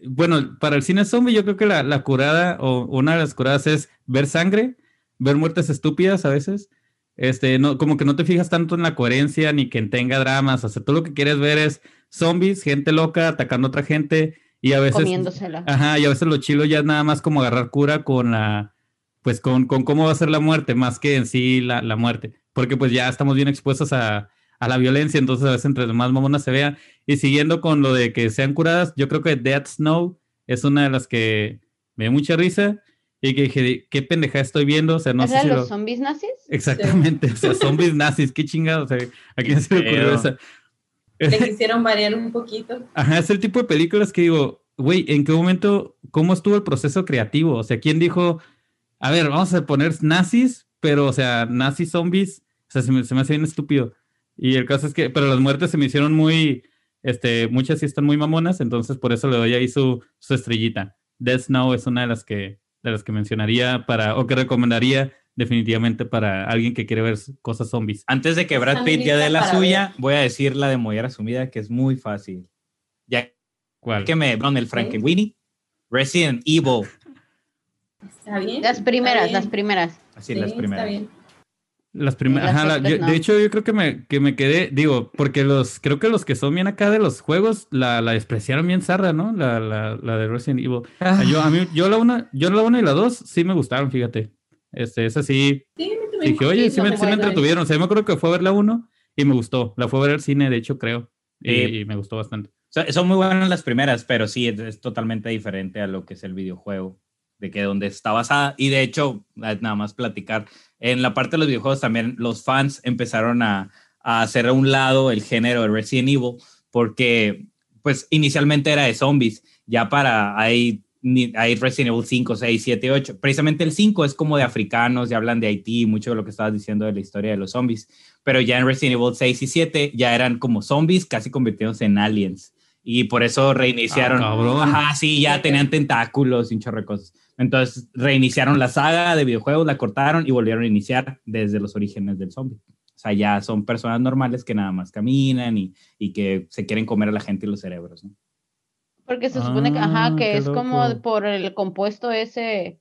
bueno, para el cine zombie yo creo que la, la curada o una de las curadas es ver sangre, ver muertes estúpidas a veces. Este, no, como que no te fijas tanto en la coherencia ni que tenga dramas, o sea, tú lo que quieres ver es zombies, gente loca atacando a otra gente y a veces Comiéndosela. Ajá, y a veces lo chilo ya es nada más como agarrar cura con la, pues con, con cómo va a ser la muerte, más que en sí la, la muerte, porque pues ya estamos bien expuestos a, a la violencia, entonces a veces entre más mamona se vea. Y siguiendo con lo de que sean curadas, yo creo que Dead Snow es una de las que me dio mucha risa y que dije, ¿qué pendeja estoy viendo? O sea, no ¿Es sé si de lo... los zombies nazis? Exactamente, o sea, zombies nazis, qué chingados, o sea, ¿a quién se le ocurrió esa? Le quisieron variar un poquito. Ajá, es el tipo de películas que digo, güey, ¿en qué momento, cómo estuvo el proceso creativo? O sea, ¿quién dijo, a ver, vamos a poner nazis, pero, o sea, nazis zombies? O sea, se me, se me hace bien estúpido. Y el caso es que, pero las muertes se me hicieron muy, este, muchas sí están muy mamonas, entonces por eso le doy ahí su, su estrellita. Death Snow es una de las que, de las que mencionaría para, o que recomendaría definitivamente para alguien que quiere ver cosas zombies. Antes de que Brad Pitt ya dé la suya, voy a decir la de Mollera Sumida, que es muy fácil. Ya ¿Cuál? que me el Frankenweenie, Resident Evil. Está bien. Las primeras, bien. las primeras. Así Sí, las está primeras. bien. Las primeras, ajá, la- yo- no. de hecho yo creo que me, que me quedé, digo, porque los, creo que los que son bien acá de los juegos la, la despreciaron bien zarra, ¿no? La, la, la de Resident Evil. Ah. Yo, a mí, yo la una, yo la una y la dos sí me gustaron, fíjate. Este, esa sí, Sí, también. dije, oye, sí, me, me sí me entretuvieron. O sea, yo me acuerdo que fue a ver la uno y me gustó. La fue a ver al cine, de hecho, creo. Y, Eh, y me gustó bastante. Son, muy buenas las primeras, pero sí, es, es totalmente diferente a lo que es el videojuego, de que donde está basada. Y de hecho, nada más platicar, en la parte de los videojuegos también los fans empezaron a, a hacer a un lado el género de Resident Evil, porque pues inicialmente era de zombies, ya para ni- hay Resident Evil 5, 6, 7, 8. Precisamente el 5 es como de africanos, ya hablan de Haití, mucho de lo que estabas diciendo de la historia de los zombies, pero ya en Resident Evil 6 y 7 ya eran como zombies casi convirtiéndose en aliens. Y por eso reiniciaron. Ah. Ajá, sí, ya tenían tentáculos y un chorro de cosas. Entonces reiniciaron la saga de videojuegos, la cortaron y volvieron a iniciar desde los orígenes del zombie. O sea, ya son personas normales que nada más caminan y, y que se quieren comer a la gente y los cerebros. ¿no? Porque se supone que, ajá, Ah, que qué es como por el compuesto ese.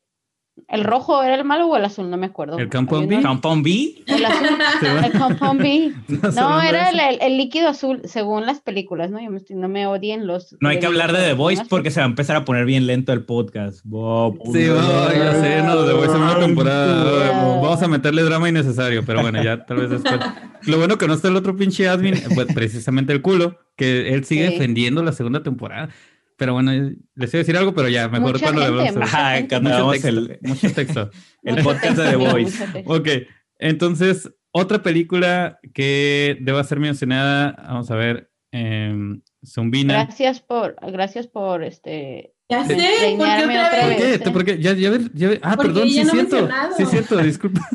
¿El rojo era el malo o el azul? No me acuerdo. ¿El Compound B? Compound B, El azul. El Compound B. No, era el, el- el líquido azul, según las películas, ¿no? Yo me estoy- no me odien los. no hay que hablar de The Voice porque se va a empezar a poner bien lento el podcast. Wow, Sí, ya sé, no, de Voice segunda temporada. Ya. Vamos a meterle drama innecesario, pero bueno, ya tal vez después. Lo bueno que no está el otro pinche admin, pues precisamente el culo, que él sigue Sí. defendiendo la segunda temporada. Pero bueno, les iba a decir algo, pero ya, mejor Mucha cuando le Ajá, cuando Mucho texto, el, mucho texto. el Mucho podcast texto, de The Voice. Ok, entonces, otra película que deba ser mencionada, vamos a ver, eh, Zumbina. Gracias por, gracias por este. Ya sé, ¿por qué otra otra ¿Por vez? qué? este. ¿Por qué? Ya, ya, ya Ah, Porque perdón, ya sí no mencionado. Sí siento, disculpa.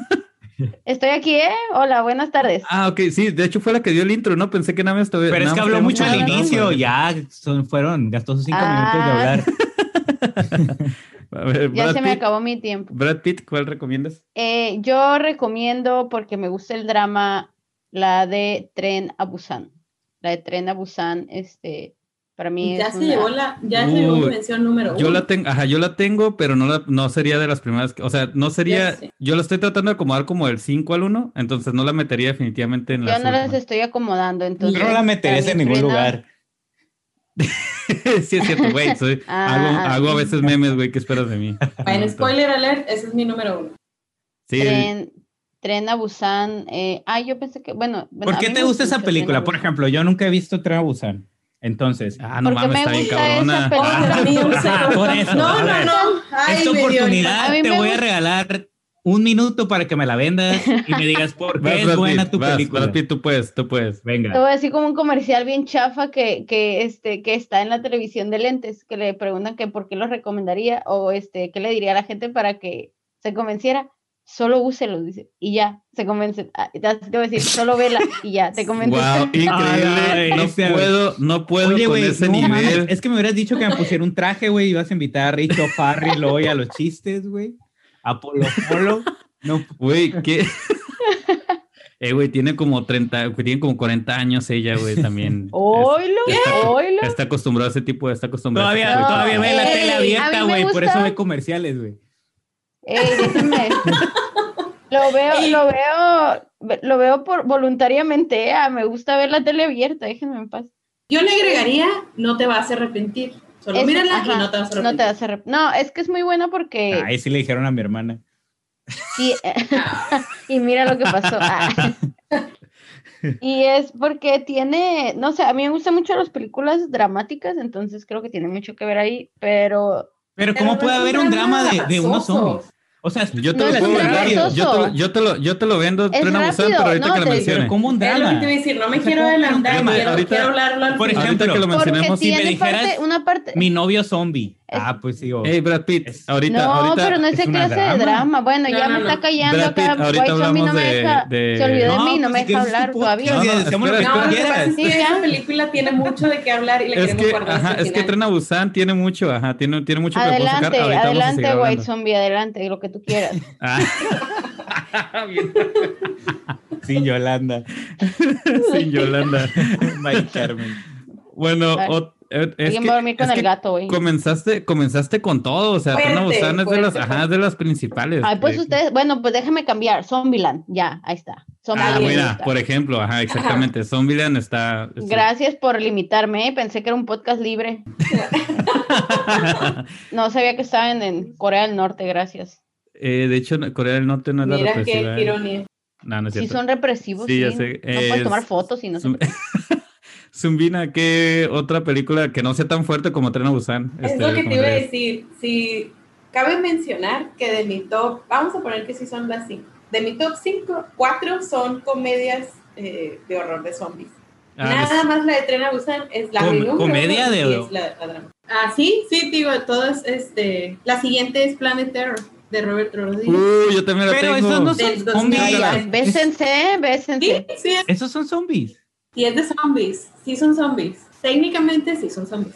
Estoy aquí, ¿eh? Hola, buenas tardes. Ah, ok, sí, de hecho fue la que dio el intro, ¿no? Pensé que nada más estaba. Pero es que habló mucho al inicio, ya son, fueron, gastó sus cinco Ah. minutos de hablar. A ver, ya Brad se me acabó mi tiempo. Brad Pitt, ¿cuál recomiendas? Eh, yo recomiendo, porque me gusta el drama, la de Tren a Busan. La de Tren a Busan, este, para mí Ya es se una- llevó la, ya se llevó mención número Yo uno. la tengo, ajá, yo la tengo, pero no, la, no sería de las primeras, que- o sea, no sería, yo la estoy tratando de acomodar como del 5 al 1, entonces no la metería definitivamente en Yo las no las estoy acomodando, entonces. Pero no la meterías en ningún lugar. sí, es cierto, güey, soy- Ah, hago, ah, hago a veces memes, güey, ¿qué esperas de mí? Bueno, No, spoiler alert, ese es mi número uno. Sí, Tren, Tren a Busan. Eh, ah, yo pensé que, bueno. bueno, ¿Por qué te gusta esa película? Por ejemplo, yo nunca he visto Tren a Busan. Entonces, ah, no porque mames, me está bien cabrona. Ah, por eso, No, a no, ver. no. Ay, esta oportunidad te voy a regalar un minuto para que me la vendas y me digas por Vas, qué es Brad buena Pitt, tu vas, película. Brad Pitt, tú puedes, tú puedes. Te Venga. voy a decir como un comercial bien chafa que, que, este, que está en la televisión de lentes, que le preguntan que por qué lo recomendaría o este, qué le diría a la gente para que se convenciera. Solo úselo, dice, y ya, se convence. Ah, te voy a decir, solo vela y ya, te convences. Wow, increíble. No puedo, no puedo Oye, con güey, ese no nivel. es que me hubieras dicho que me pusiera un traje, güey, ibas a invitar a Richo Farrell hoy a los chistes, güey. A Polo Polo. No, Güey, ¿qué? eh, güey, tiene como 30, güey, tiene como 40 años ella, güey, también. Oilo, Está- oilo. Está acostumbrado a ese tipo de, está acostumbrado a ese todavía, tipo todavía ve la tele abierta, güey, por eso ve comerciales, güey. Ey, déjenme. Lo veo, lo veo, lo veo por voluntariamente. ah, me gusta ver la tele abierta, déjenme en paz. Yo le agregaría, no te vas a arrepentir. Solo Eso, mírala ajá, y no te vas a No arrepentir. te vas a arrep- No, es que es muy bueno porque. Ahí sí le dijeron a mi hermana. Y, y mira lo que pasó. Ah. Y es porque tiene, no sé, a mí me gustan mucho las películas dramáticas, entonces creo que tiene mucho que ver ahí, pero Pero Pero ¿cómo no puede haber un drama drama de, de unos zombies? O sea, Yo te No lo puedo vender. drama Yo te lo, yo, te lo, yo te lo vendo, Es Tren rápido, pero ahorita no, que lo te- mencione. pero como un Es lo que drama. te iba a decir, no me O sea, quiero ¿cómo un adelantar, drama? quiero, Ahorita- quiero hablarlo al Por. Ahorita ejemplo, que lo mencionemos, si me dijeras, parte, una parte. Mi novio zombie. Es- Ah, pues digo. Hey, Brad Pitt, Es- ahorita, no, ahorita. pero no es esa clase de drama. drama. Bueno, No, ya no, me no. está callando Brad Pitt, acá. ahorita White Zombie no de- deja. de- Se olvidó de No, mí, no pues me deja hablar todavía. No, no, decíamos lo que ya. película tiene mucho de qué hablar y la Es queremos que, guardar es que. Tren Busan tiene mucho, ajá, tiene, tiene mucho que sacar. Adelante, adelante, White. Zombie, adelante, lo que tú quieras. Ah. Sin Yolanda. Sin Yolanda. Mike Carmen. Bueno, ot- Eh, es que- va a dormir con es el que gato, güey. Comenzaste, comenzaste con todo, o sea, Tren a Fuerte, Busan es de las, ajá, de las principales. Ay, pues ustedes, bueno, pues déjame cambiar. Zombieland, ya, ahí está. Ah, Zombieland mira, está. por ejemplo, ajá, exactamente. Zombieland está. está- Gracias por limitarme, ¿eh? pensé que era un podcast libre. No sabía que estaban en Corea del Norte, gracias. Eh, de hecho, Corea del Norte no es la Mira represiva. qué ¿eh? ironía. No, no es Sí son represivos, Sí, sí. ya sé. No puedes Es- tomar fotos y no sé. Zum- Zumbina, ¿qué otra película que no sea tan fuerte como Tren a Busan? Es este, lo que te iba a decir. Si cabe mencionar que de mi top, vamos a poner que sí son las cinco. De mi top 5, cuatro son comedias eh, de horror de zombies. Ah, Nada es- más la de Tren a Busan es la Com- número comedia de- la, la drama. Ah, sí, sí, digo, todas, este, la siguiente es Planet Terror de Robert Rodriguez. Uh, yo también la Pero tengo. esos no son 2000. zombies. Bésense, sí, bésense. sí, es, Esos son zombies. y es de zombies, sí son zombies. Técnicamente sí son zombies.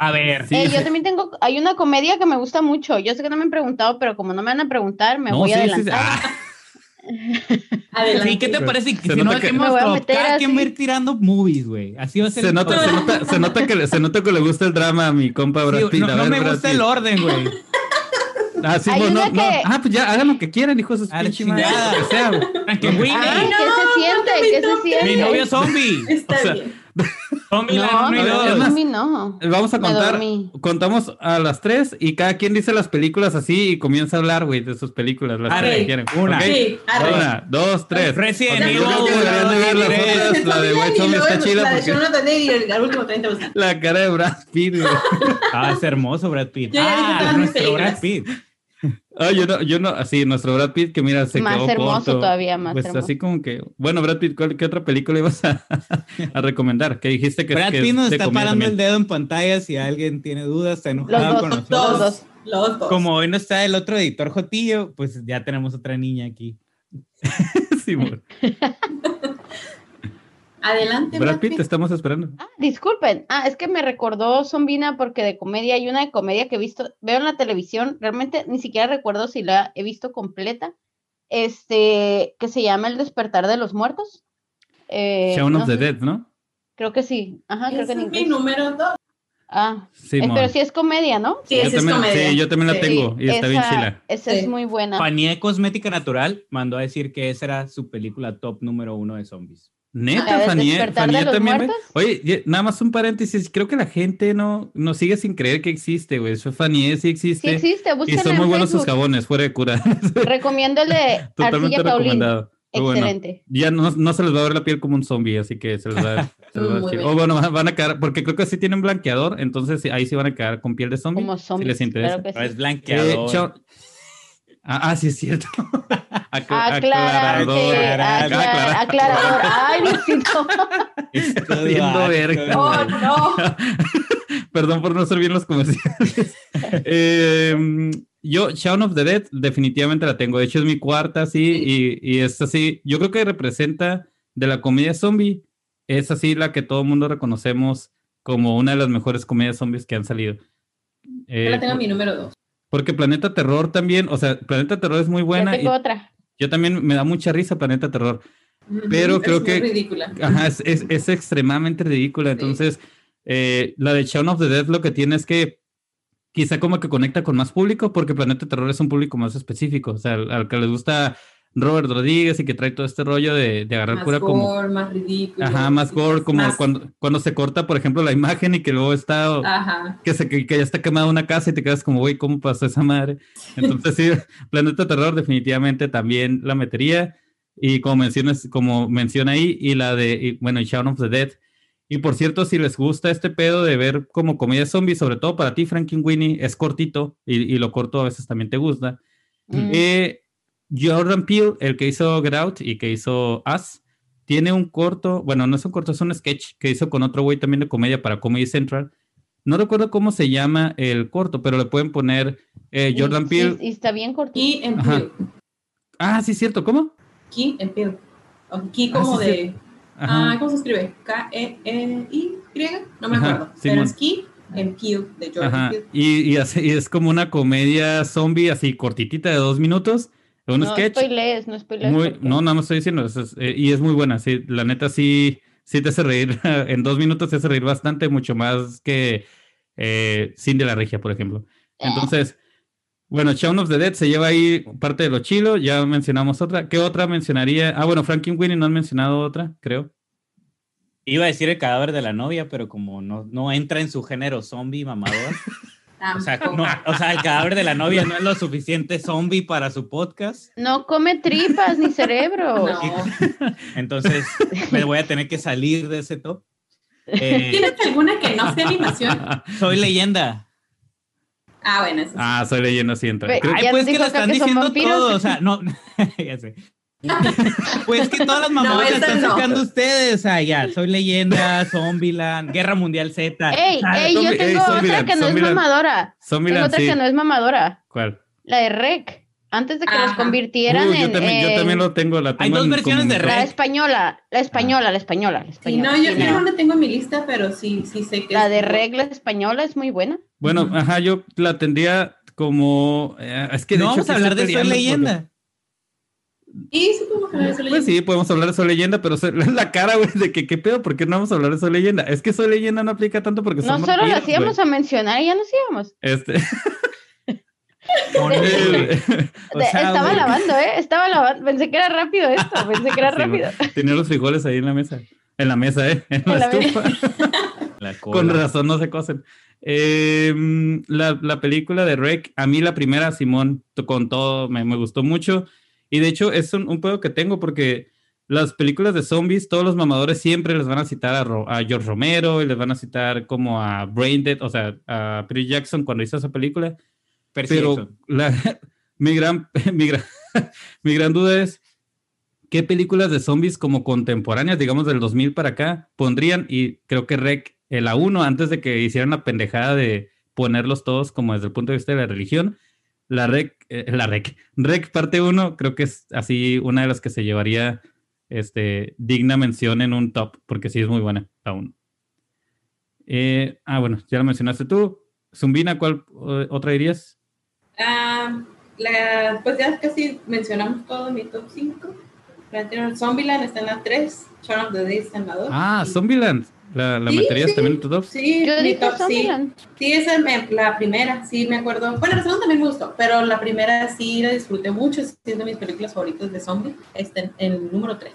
A ver. Sí, Eh, sí. Yo también tengo, hay una comedia que me gusta mucho. Yo sé que no me han preguntado, pero como no me van a preguntar, me No, voy a sí, sí, sí. adelantar. Ah, Adelante. Sí, ¿qué te parece? Se si no que- hacemos Me voy a meter cada quien va a ir tirando movies, güey. Así va a ser. se, nota, se, nota, se, nota que, le- se nota que le gusta el drama a mi compa Brad Sí, Pitt. no, no ver, me Brad gusta Pitt. el orden, güey. Ah, sí, una no, no. que- Ah, pues ya, hagan lo que quieran, hijos de su A la pinche madre, lo que sea. Ay, no, ¿qué se siente? ¿Qué se siente? Mi novio zombie. Está O sea, bien. Zombieland No, 1 y no, no, es 2. más, a mí no. Vamos a contar, contamos a las tres y cada quien dice las películas así y comienza a hablar, güey, de sus películas, las Arre, que quieren. una. ¿ok? Sí. Una, dos, tres. Ok, Evil, la de White Zombie está chila La de porque Shaun of the Dead y el, el último 30 buscan. la cara de Brad Pitt, güey. Ah, es hermoso Brad Pitt. Ah, nuestro Brad. Pitt. Ah, yo no, yo no, así, nuestro Brad Pitt que mira, se Más quedó hermoso corto. todavía, más Pues hermoso. así como que, bueno, Brad Pitt, ¿cuál- ¿qué otra película ibas a, a recomendar? Que dijiste que, Brad que Pitt nos está parando el también. dedo en pantalla si alguien tiene dudas, está Los enojado dos, con los nosotros. dos. Los dos. Como hoy no está el otro editor Jotillo, pues ya tenemos otra niña aquí. Simón. Adelante, Brad Pitt, te estamos esperando. Ah, disculpen. Ah, es que me recordó Zombina porque de comedia hay una de comedia que he visto, veo en la televisión, realmente ni siquiera recuerdo si la he visto completa. Este, que se llama El despertar de los muertos. Eh, Shaun no of the Dead, ¿no? Creo que sí. Ajá, creo que es mi número dos. Ah, eh, Simón. pero sí es comedia, ¿no? Sí, yo es también, comedia. sí, yo también la Sí. tengo y está bien esa, chila. Esa Sí. es muy buena. Panier Cosmética Natural mandó a decir que esa era su película top número uno de zombies. ¿La Neta, del Fanie, despertar Fanie de los también. Oye, ye- nada más un paréntesis. Creo que la gente no, no sigue sin creer que existe, güey. Eso Fanie sí Sí existe. existe, y son muy buenos sus jabones, fuera de cura. Recomiendo el de Totalmente recomendado. Bueno. Excelente. Ya no, no se les va a ver la piel como un zombie, así que se les va, se les va a. O bueno, van- a quedar, porque creo que sí tienen blanqueador, entonces sí, ahí sí van a quedar con piel de zombie. Como si zombies. les interesa. claro No sí. es blanqueador. Eh. Ah, ah, sí, es cierto. Acla- Aclarante, aclarador. acla- Aclarador. aclarador. Ay, Diosito. Esto Viendo asco, verga. Oh, no. Perdón por no hacer bien los comerciales. Eh, yo, Shaun of the Dead, definitivamente la tengo. De hecho, es mi cuarta, sí, y, y es así. Yo creo que representa de la comedia zombie, es así la que todo el mundo reconocemos como una de las mejores comedias zombies que han salido. Eh, Yo la tengo en mi número dos. Porque Planeta Terror también, o sea, Planeta Terror es muy buena. Y otra. yo también me da mucha risa Planeta Terror. Pero Es creo muy que- ridícula. Ajá, es, es, es extremadamente ridícula. Entonces, eh, la de Shaun of the Dead lo que tiene es que quizá como que conecta con más público, porque Planeta Terror es un público más específico. O sea, al, al que les gusta Robert Rodríguez y que trae todo este rollo de, de agarrar Más cura gore, como. más ridículo. Ajá, más gore, como Más- cuando, cuando se corta, por ejemplo, la imagen y que luego está. Ajá. Que, se, que, que ya está quemada una casa y te quedas como, güey, ¿cómo pasó esa madre? Entonces, sí, Planeta Terror definitivamente también la metería. Y como mencionas, como menciona ahí, y la de, y, bueno, Shaun of the Dead. Y por cierto, si les gusta este pedo de ver como comedia zombie, sobre todo para ti, Winnie es cortito y, y lo corto a veces también te gusta. Mm. Eh, Jordan Peele, el que hizo Get Out y que hizo Us, tiene un corto, bueno, no es un corto, es un sketch que hizo con otro güey también de comedia para Comedy Central. No recuerdo cómo se llama el corto, pero le pueden poner eh, Jordan Peele. y está bien cortito. Key and Ajá. Peele. Ah, sí, cierto, ¿cómo? Key and Peele. O Key Ah, como sí, de. Ah, ¿cómo se escribe? K-E-E-Y. No me Ajá, acuerdo. Simón. Pero es Key and Peele de Jordan Ajá. Peele. Y, y, hace- y es como una comedia zombie así cortitita de dos minutos, un no sketch. spoilees, no spoilees. Muy, porque- no, nada más estoy diciendo, es- eh, y es muy buena, sí, la neta sí, sí te hace reír, en dos minutos te hace reír bastante, mucho más que eh, Sin de la Regia, por ejemplo. Entonces, bueno, Shaun of the Dead se lleva ahí parte de lo chilo, ya mencionamos otra. ¿Qué otra mencionaría? Ah, bueno, Winnie no han mencionado otra, creo. Iba a decir el cadáver de la novia, pero como no, no entra en su género zombie mamador. o, sea, o sea, el cadáver de la novia no es lo suficiente zombie para su podcast. No come tripas ni cerebro. Entonces me voy a tener que salir de ese top. Eh, ¿Tienes alguna que no sea animación? Soy leyenda. Ah, bueno, eso Ah, soy leyenda, sí entra. Ay, pues que lo están diciendo todo, o sea, no, ya sé. pues que todas las mamadas están sacando ustedes. O sea, ya, soy leyenda, Zombieland, Guerra Mundial Z. Ey, ey, yo tengo otra que no es mamadora. tengo otra que no es mamadora. ¿Cuál? La de Rec. Antes de que los convirtieran en. Yo también, yo también, lo tengo. La tengo Hay dos versiones de Rec. La española, la española, la española. La española. Sí, no, yo no la tengo en mi lista, pero sí, sí sé que. La de Rec, la española, es muy buena. Bueno, ajá, yo la tendría como. Eh, es que no vamos a hablar de Soy Leyenda. Sí podemos hablar de Soy Leyenda. Pues sí, podemos hablar de Soy Leyenda, pero la cara, güey, de que qué pedo, ¿por qué no vamos a hablar de Soy Leyenda? Es que Soy Leyenda no aplica tanto porque No solo lo hacíamos a mencionar y ya nos íbamos. Este. estaba lavando, ¿eh? Estaba lavando. Pensé que era rápido esto, pensé que era rápido. Tenía los frijoles ahí en la mesa. En la mesa, ¿eh? En, la, estufa. Con razón no se cocen. Em, la, la, película de Rec, a mí la primera, Simón, con todo, me, me gustó mucho. Y de hecho, es un, un pedo que tengo porque las películas de zombies, todos los mamadores siempre les van a citar a, a George Romero y les van a citar como a Braindead, o sea, a Peter Jackson cuando hizo esa película. Pero la, mi, gran, mi, gran, mi gran duda es, ¿qué películas de zombies como contemporáneas, digamos del 2000 para acá, pondrían? Y creo que Rec, la 1, antes de que hicieran la pendejada de ponerlos todos como desde el punto de vista de la religión, la Rec, eh, la Rec, Rec parte 1, creo que es así una de las que se llevaría este, digna mención en un top, porque sí es muy buena la 1. Eh, ah, bueno, ya lo mencionaste tú. Zumbina, ¿cuál eh, otra dirías? Ah, la, pues ya casi mencionamos todo mi top 5. Zombieland está en la 3, Shaun of the Dead está en la 2. Ah, Zombieland. ¿La, la meterías también en tu top? Sí, Yo mi top, sí. Sí, esa es la primera, sí, me acuerdo. Bueno, la segunda también me gustó, pero la primera sí la disfruté mucho, es de mis películas favoritas de zombie, está en el número 3.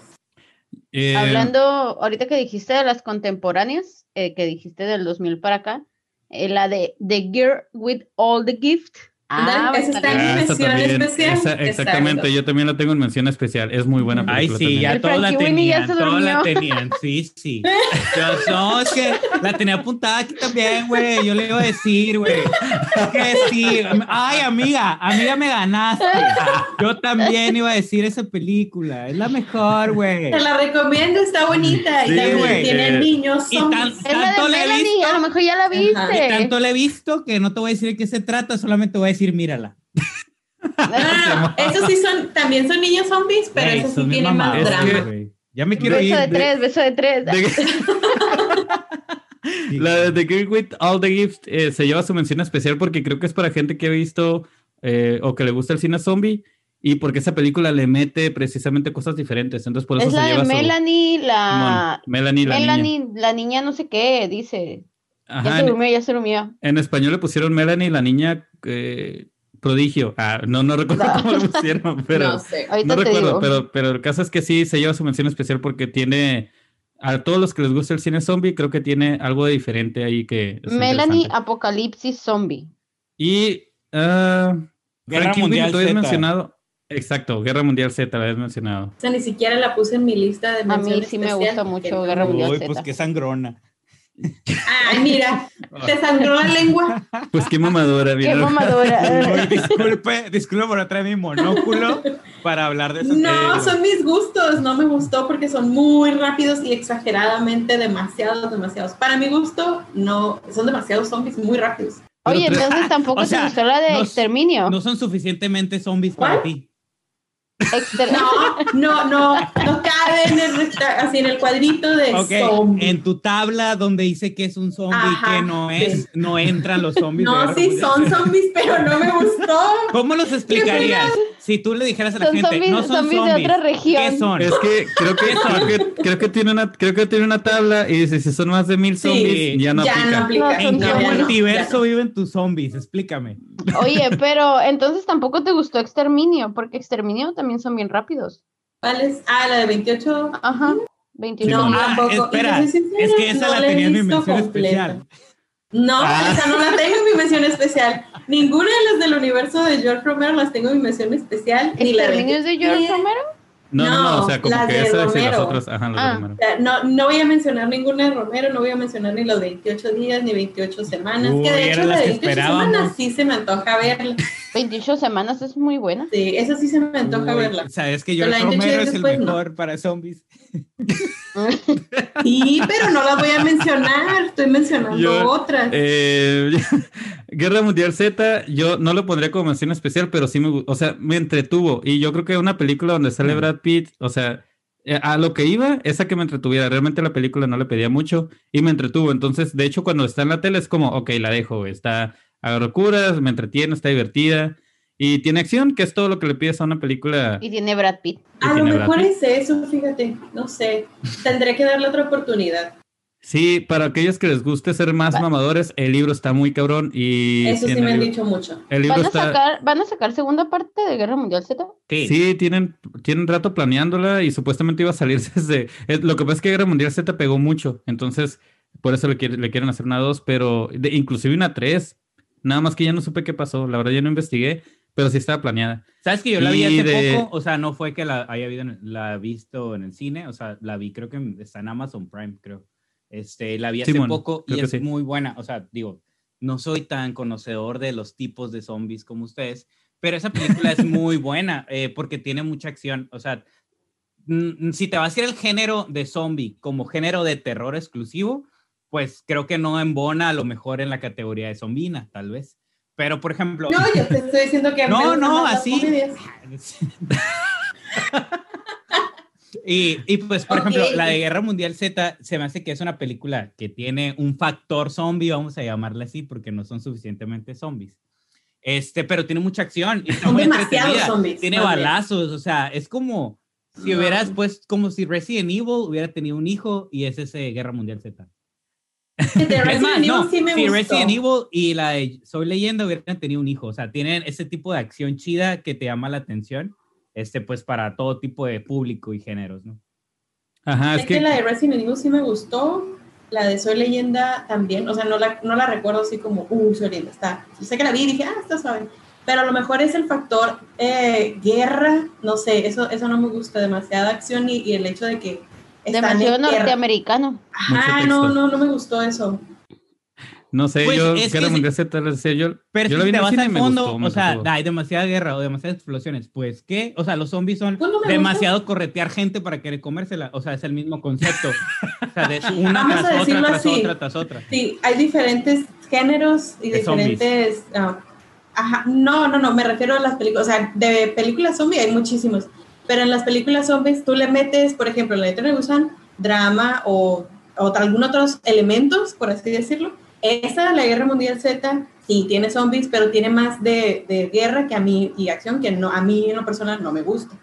Eh, Hablando, ahorita que dijiste de las contemporáneas, eh, que dijiste del 2000 para acá, eh, la de The Gear with All the Gift, Ah, esa está en ah, mención especial. exactamente, yo también la tengo en mención especial. Es muy buena película. Ay, sí, ya todos la tenían. Todos la tenían, sí, sí. Yo, no, es que la tenía apuntada aquí también, güey. Yo le iba a decir, güey. Que sí. Ay, amiga, amiga, me ganaste. Yo también iba a decir esa película. Es la mejor, güey. Te la recomiendo, está bonita. y también tiene niños. Y tanto le he visto. A lo mejor ya la viste. Y tanto le he visto que no te voy a decir de qué se trata, solamente voy a decir, mírala. Ah, esos sí son, también son niños zombies, pero eso esos sí tienen más drama. ya me quiero beso ir. De tres, beso de tres, La de The Girl with All the Gifts eh, se lleva su mención especial porque creo que es para gente que ha visto eh, o que le gusta el cine zombie y porque esa película le mete precisamente cosas diferentes. Entonces, por eso es la de Melanie, la. Melanie, la Melanie, niña. la niña no sé qué, dice. Ya se durmió, ya se durmió. En español le pusieron Melanie, la niña eh, prodigio. Ah, no, no recuerdo cómo lo pusieron, pero no, sé. no recuerdo, pero, pero el caso es que sí se lleva su mención especial porque tiene a todos los que les gusta el cine zombie, creo que tiene algo de diferente ahí que. Melanie Apocalipsis Zombie. Y uh, Guerra Mundial Z. mencionado. Exacto, Guerra Mundial Z la habías mencionado. O sea, ni siquiera la puse en mi lista de A mí sí me gusta mucho Guerra Mundial Uy, Z. Pues qué sangrona. Ay, mira, te sangró la lengua. Pues qué mamadora, mira. Qué mamadora. disculpe, disculpe por traer mi monóculo para hablar de eso. No, son mis gustos. No me gustó porque son muy rápidos y exageradamente demasiados, demasiados. Para mi gusto, no, son demasiados zombies muy rápidos. Oye, entonces tampoco o sea, gustó la de exterminio. No son suficientemente zombies para ti. No, no, no, no cabe en el, así en el cuadrito de zombie. En tu tabla donde dice que es un zombie que no es, no entran los zombies. No, sí son zombies, pero no me gustó. ¿Cómo los explicarías? si tú le dijeras a la Son gente, zombies, no son zombies zombies, de otra región. ¿qué son? Es que creo que, creo que, creo que tiene una, creo que tiene una tabla y dice si son más de mil Sí, zombies, ya no ya aplica. no aplica. No, ¿En qué multiverso no. viven tus zombies? Explícame. Oye, pero entonces tampoco te gustó Exterminio, porque Exterminio también son bien rápidos. ¿Cuál es? Ah, la de 28. Ajá. 28 No. Ah, tampoco. Espera, sincera, es que esa no la tenía en mi visto mención completa. especial. No, Ah. esa no la tengo en mi mención especial. Ninguna de las del universo de George Romero las tengo en mi mención especial. Ni la ¿Exterminio es de George. Romero? No, no, no, o sea, como las que de esas y las Romero. otras, ajá, las de Ah. Romero. O sea, No, no voy a mencionar ninguna de Romero, no voy a mencionar ni los 28 días ni 28 semanas. Uy, que de hecho, la las de que 28 esperábamos. semanas sí se me antoja verla. 28 semanas es muy buena. Sí, esa sí se me antoja Uy, verla. Sabes que 28 Romero es el después, no. mejor para zombies. Sí, pero no las voy a mencionar. Estoy mencionando Yo, otras. Eh, Guerra Mundial Z, yo no lo pondría como mención especial, pero sí me, o sea, me entretuvo. Y yo creo que una película donde sale. Brad Pitt, o sea, eh, a lo que iba es a que me entretuviera. Realmente la película no le pedía mucho y me entretuvo. Entonces, de hecho, cuando está en la tele es como, ok, la dejo. Está a locuras, me entretiene, está divertida y tiene acción, que es todo lo que le pides a una película. Y tiene Brad Pitt. a lo tiene Brad mejor es eso, fíjate. No sé. Tendré que darle otra oportunidad. Sí, para aquellos que les guste ser más Va- mamadores, el libro está muy cabrón y Eso sí me han dicho mucho. El libro ¿Van a, está sacar, ¿Van a sacar segunda parte de Guerra Mundial Z? Sí. Sí, tienen, tienen rato planeándola y supuestamente iba a salir desde... es- lo que pasa es que Guerra Mundial Z pegó mucho, entonces por eso le, quiere- le quieren hacer una 2, pero de- inclusive una 3. Nada más que ya no supe qué pasó, la verdad ya no investigué, pero sí estaba planeada. ¿Sabes que yo la vi hace de- poco? O sea, no fue que la haya en- la visto en el cine, o sea, la vi creo que está en Amazon Prime, creo. Este, la vi hace poco y es sí. muy buena. O sea, digo, no soy tan conocedor de los tipos de zombies como ustedes, pero esa película es muy buena eh, porque tiene mucha acción. O sea, si te vas a ir al género de zombie como género de terror exclusivo, pues creo que no embona a lo mejor en la categoría de zombina, tal vez. Pero, por ejemplo, No, yo te estoy diciendo que No, no, así. y, y, pues, por Ok. ejemplo, la de Guerra Mundial Z se me hace que es una película que tiene un factor zombie, vamos a llamarla así, porque no son suficientemente zombies. Este, pero tiene mucha acción. y está Son muy demasiados entretenida. zombies, Tiene bien. balazos, o sea, es como si hubieras, pues, como si Resident Evil hubiera tenido un hijo y es ese Guerra Mundial Z. De Es Resident más, Evil no, sí me gustó. Resident Evil y la de Soy Leyenda hubieran tenido un hijo, o sea, tienen ese tipo de acción chida que te llama la atención, este, pues para todo tipo de público y géneros, ¿no? Ajá, Sé es que que... la de Resident Evil sí me gustó. La de Soy Leyenda también. O sea, no la, no la recuerdo así como, uh, Soy Leyenda. Está. Yo sé que la vi y dije, ah, está suave. Pero a lo mejor es el factor eh, guerra. No sé, eso, eso no me gusta. Demasiada acción y, y el hecho de que. Demasiado norteamericano. Ajá, Mucho no, no, no me gustó eso. No sé, Pues, yo es que Guerra sí. Mundial yo, Pero yo si vi te en vas cine al fondo, gustó, o sea, hay demasiada guerra o demasiadas explosiones, pues, ¿qué? O sea, los zombies son Pues no me demasiado corretear gente para querer comérsela, o sea, es el mismo concepto. o sea, de una Vamos a tras otra, decirlo tras así. otra, tras otra. Sí, hay diferentes géneros y De diferentes. ah, ajá, no, no, no, me refiero a las películas. O sea, de películas zombie hay muchísimos. Pero en las películas zombies tú le metes, por ejemplo, en la de Tren Busan, drama o, o algún otros elementos, por así decirlo. Esa, la Guerra Mundial Z, sí tiene zombies, pero tiene más de, de guerra que a mí y acción que no, a mí en lo personal no me gusta.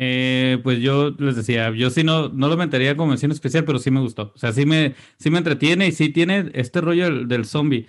Eh, pues yo les decía, yo sí no, no lo metería como mención especial, pero sí me gustó. O sea, sí me, sí me entretiene y sí tiene este rollo del, del zombie.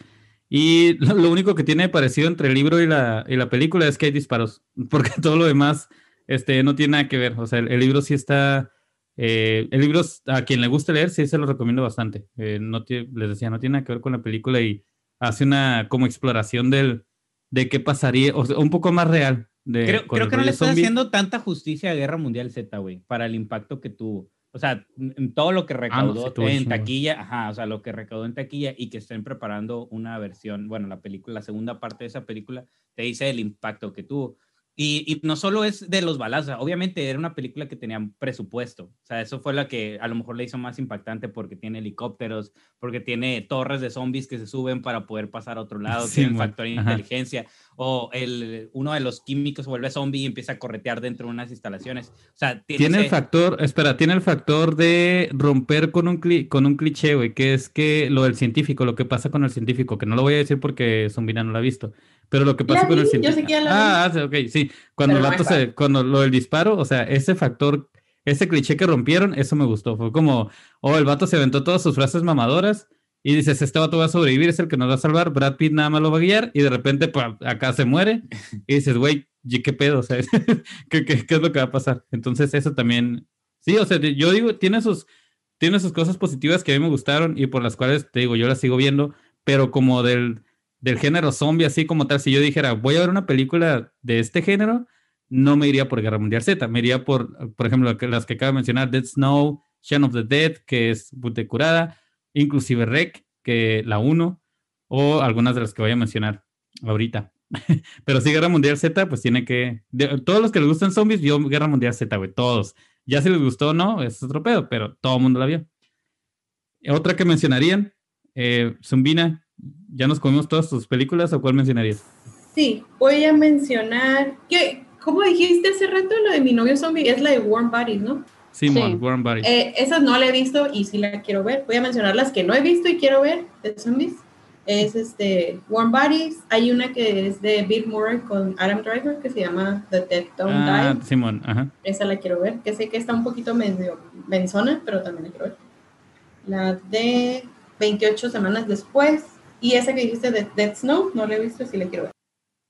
Y lo, lo único que tiene parecido entre el libro y la, y la película es que hay disparos, porque todo lo demás este, no tiene nada que ver. O sea, el, el libro sí está... eh, el libro, a quien le guste leer, sí se lo recomiendo bastante. Eh, no tie- les decía, no tiene nada que ver con la película y hace una como exploración del, de qué pasaría, o sea, un poco más real. De, Creo, creo que no le estás zombie. haciendo tanta justicia a Guerra Mundial Z, güey, para el impacto que tuvo. O sea, en todo lo que recaudó Ah, sí tuvo en taquilla, ajá, o sea, lo que recaudó en taquilla y que estén preparando una versión, bueno, la película, la segunda parte de esa película, te dice el impacto que tuvo. Y, y no solo es de los balazos, obviamente era una película que tenía presupuesto, o sea, eso fue lo que a lo mejor le hizo más impactante porque tiene helicópteros, porque tiene torres de zombies que se suben para poder pasar a otro lado, Sí, tiene el factor de inteligencia, o el, uno de los químicos vuelve zombie y empieza a corretear dentro de unas instalaciones. O sea, tiene, Tiene el ese- factor, espera, tiene el factor de romper con un, cli- con un cliché, güey, que es que lo del científico, lo que pasa con el científico, que no lo voy a decir porque Zumbina no lo ha visto, Pero lo que pasa con el científico. ah, ah, sí, ok, sí. Cuando el Pero no vato se, cuando lo del disparo, o sea, ese factor, ese cliché que rompieron, eso me gustó. Fue como, oh, el vato se aventó todas sus frases mamadoras y dices, este vato va a sobrevivir, es el que nos va a salvar, Brad Pitt nada más lo va a guiar y de repente, pa, acá se muere y dices, güey, ¿y ¿qué pedo? O sea, ¿qué, qué, qué es lo que va a pasar? Entonces, eso también, sí, o sea, yo digo, tiene sus, tiene sus cosas positivas que a mí me gustaron y por las cuales, te digo, yo las sigo viendo, pero como del, del género zombie, así como tal, si yo dijera, voy a ver una película de este género, no me iría por Guerra Mundial Z, me iría por, por ejemplo, las que acabo de mencionar, Dead Snow, Shaun of the Dead, que es de curada, inclusive Rec, que la 1, o algunas de las que voy a mencionar ahorita. Pero sí, Guerra Mundial Z, pues tiene que... todos los que les gustan zombies, vio Guerra Mundial Z, güey, todos. Ya si les gustó o no, es otro pedo, pero todo el mundo la vio. Otra que mencionarían, eh, Zumbina, ¿ya nos comimos todas tus películas o cuál mencionarías? Sí, voy a mencionar que, ¿cómo dijiste hace rato lo de mi novio zombie? Es la de Warm Bodies, ¿no? Sí. Warren Body. Eh, esas no la he visto y sí la quiero ver. Voy a mencionar las que no he visto y quiero ver de zombies. Es este Warm Bodies. Hay una que es de Bill Murray con Adam Driver que se llama The Dead Don't ah, Die. Simón, ajá. Esa la quiero ver, que sé que está un poquito medio menzona, pero también la quiero ver. La de 28 semanas después. Y esa que dijiste de Dead Snow, no la he visto, sí la quiero ver.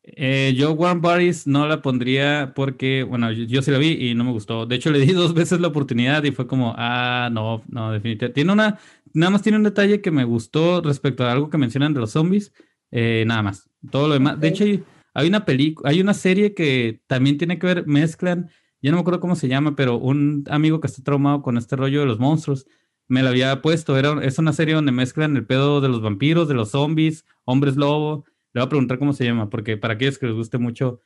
Eh, yo Warren Bodies no la pondría porque, bueno, yo, yo sí la vi y no me gustó. De hecho, le di dos veces la oportunidad y fue como, ah, no, no, definitivamente. Tiene una, nada más tiene un detalle que me gustó respecto a algo que mencionan de los zombies, eh, nada más. Todo lo demás. De Ok. hecho, hay, hay una película, hay una serie que también tiene que ver, mezclan, ya no me acuerdo cómo se llama, pero un amigo que está traumado con este rollo de los monstruos me la había puesto. Era, es una serie donde mezclan el pedo de los vampiros, de los zombies, hombres lobo. Le voy a preguntar cómo se llama, porque para aquellos que les guste mucho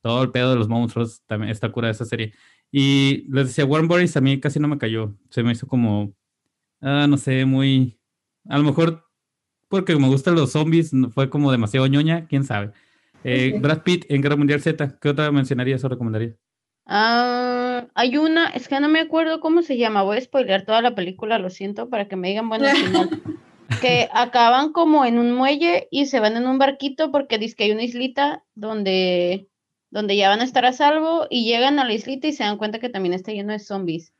todo el pedo de los monstruos, también está cura esa serie. Y les decía, Warren Boris a mí casi no me cayó. Se me hizo como, ah, no sé, muy. A lo mejor porque me gustan los zombies, fue como demasiado ñoña, quién sabe. Eh. Brad Pitt en Guerra Mundial Z, ¿qué otra mencionarías o recomendarías? Ah, hay una, es que no me acuerdo cómo se llama, voy a spoilear toda la película, lo siento, para que me digan bueno al final. que acaban como en un muelle y se van en un barquito porque dice que hay una islita donde, donde ya van a estar a salvo y llegan a la islita y se dan cuenta que también está lleno de zombies.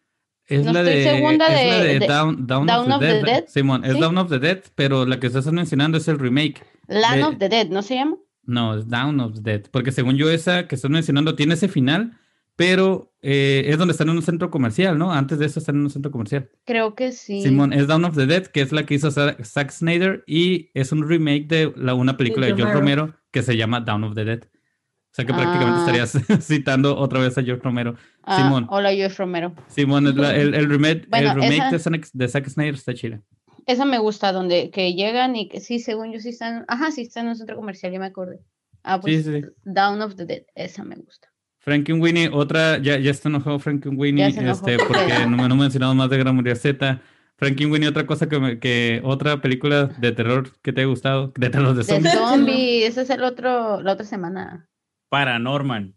Es No la estoy de, segunda es la de- de de- Down, Down Dawn of the Dead. Simón, es ¿sí? Down of the Dead, pero la que estás mencionando es el remake. Land De- of the Dead, ¿no se llama? No, es Down of the Dead. Porque según yo, esa que estás mencionando tiene ese final, pero eh, es donde están en un centro comercial, ¿no? Antes de eso están en un centro comercial. Creo que sí. Simón, es Down of the Dead, que es la que hizo Zack Snyder y es un remake de la, una película de George Romero. Romero que se llama Down of the Dead. O sea que prácticamente Ah. estarías citando otra vez a George Romero. Ah, Simón. Hola, Joyce Romero. Simón, es la- el, el remake, Bueno, el remake esa- de, Zack, de Zack Snyder está chila. Esa me gusta, donde que llegan y que sí, según yo sí están, ajá, sí están en un centro comercial, ya me acordé. Ah, pues Sí, sí. Down of the Dead, esa me gusta. Frankenweenie, otra, ya, ya está enojado Frankenweenie, este, porque no, me- no mencionado más de Gran Mundial Z. Frankenweenie, otra cosa que, me- que, otra película de terror que te haya gustado, de terror de De zombies. zombie, ese es el otro, la otra semana. Paranorman.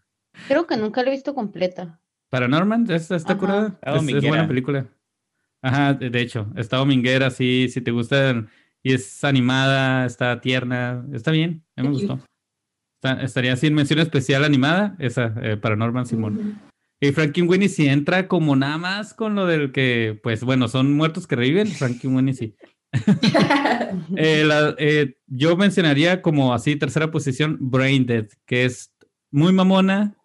Creo que nunca la he visto completa. Paranorman, esta está Ajá. curada, Está es, es buena película. Ajá, de, de hecho, está dominguera, sí, si te gusta, y es animada, está tierna, está bien, a mí me gustó. Estaría sin mención especial animada, esa, eh, Paranorman Simón. Ujú. Y Frankenweenie sí entra como nada más con lo del que, pues bueno, son muertos que reviven. Frankenweenie sí. Eh, la- eh, yo mencionaría como así, tercera posición, Brain Dead, que es muy mamona,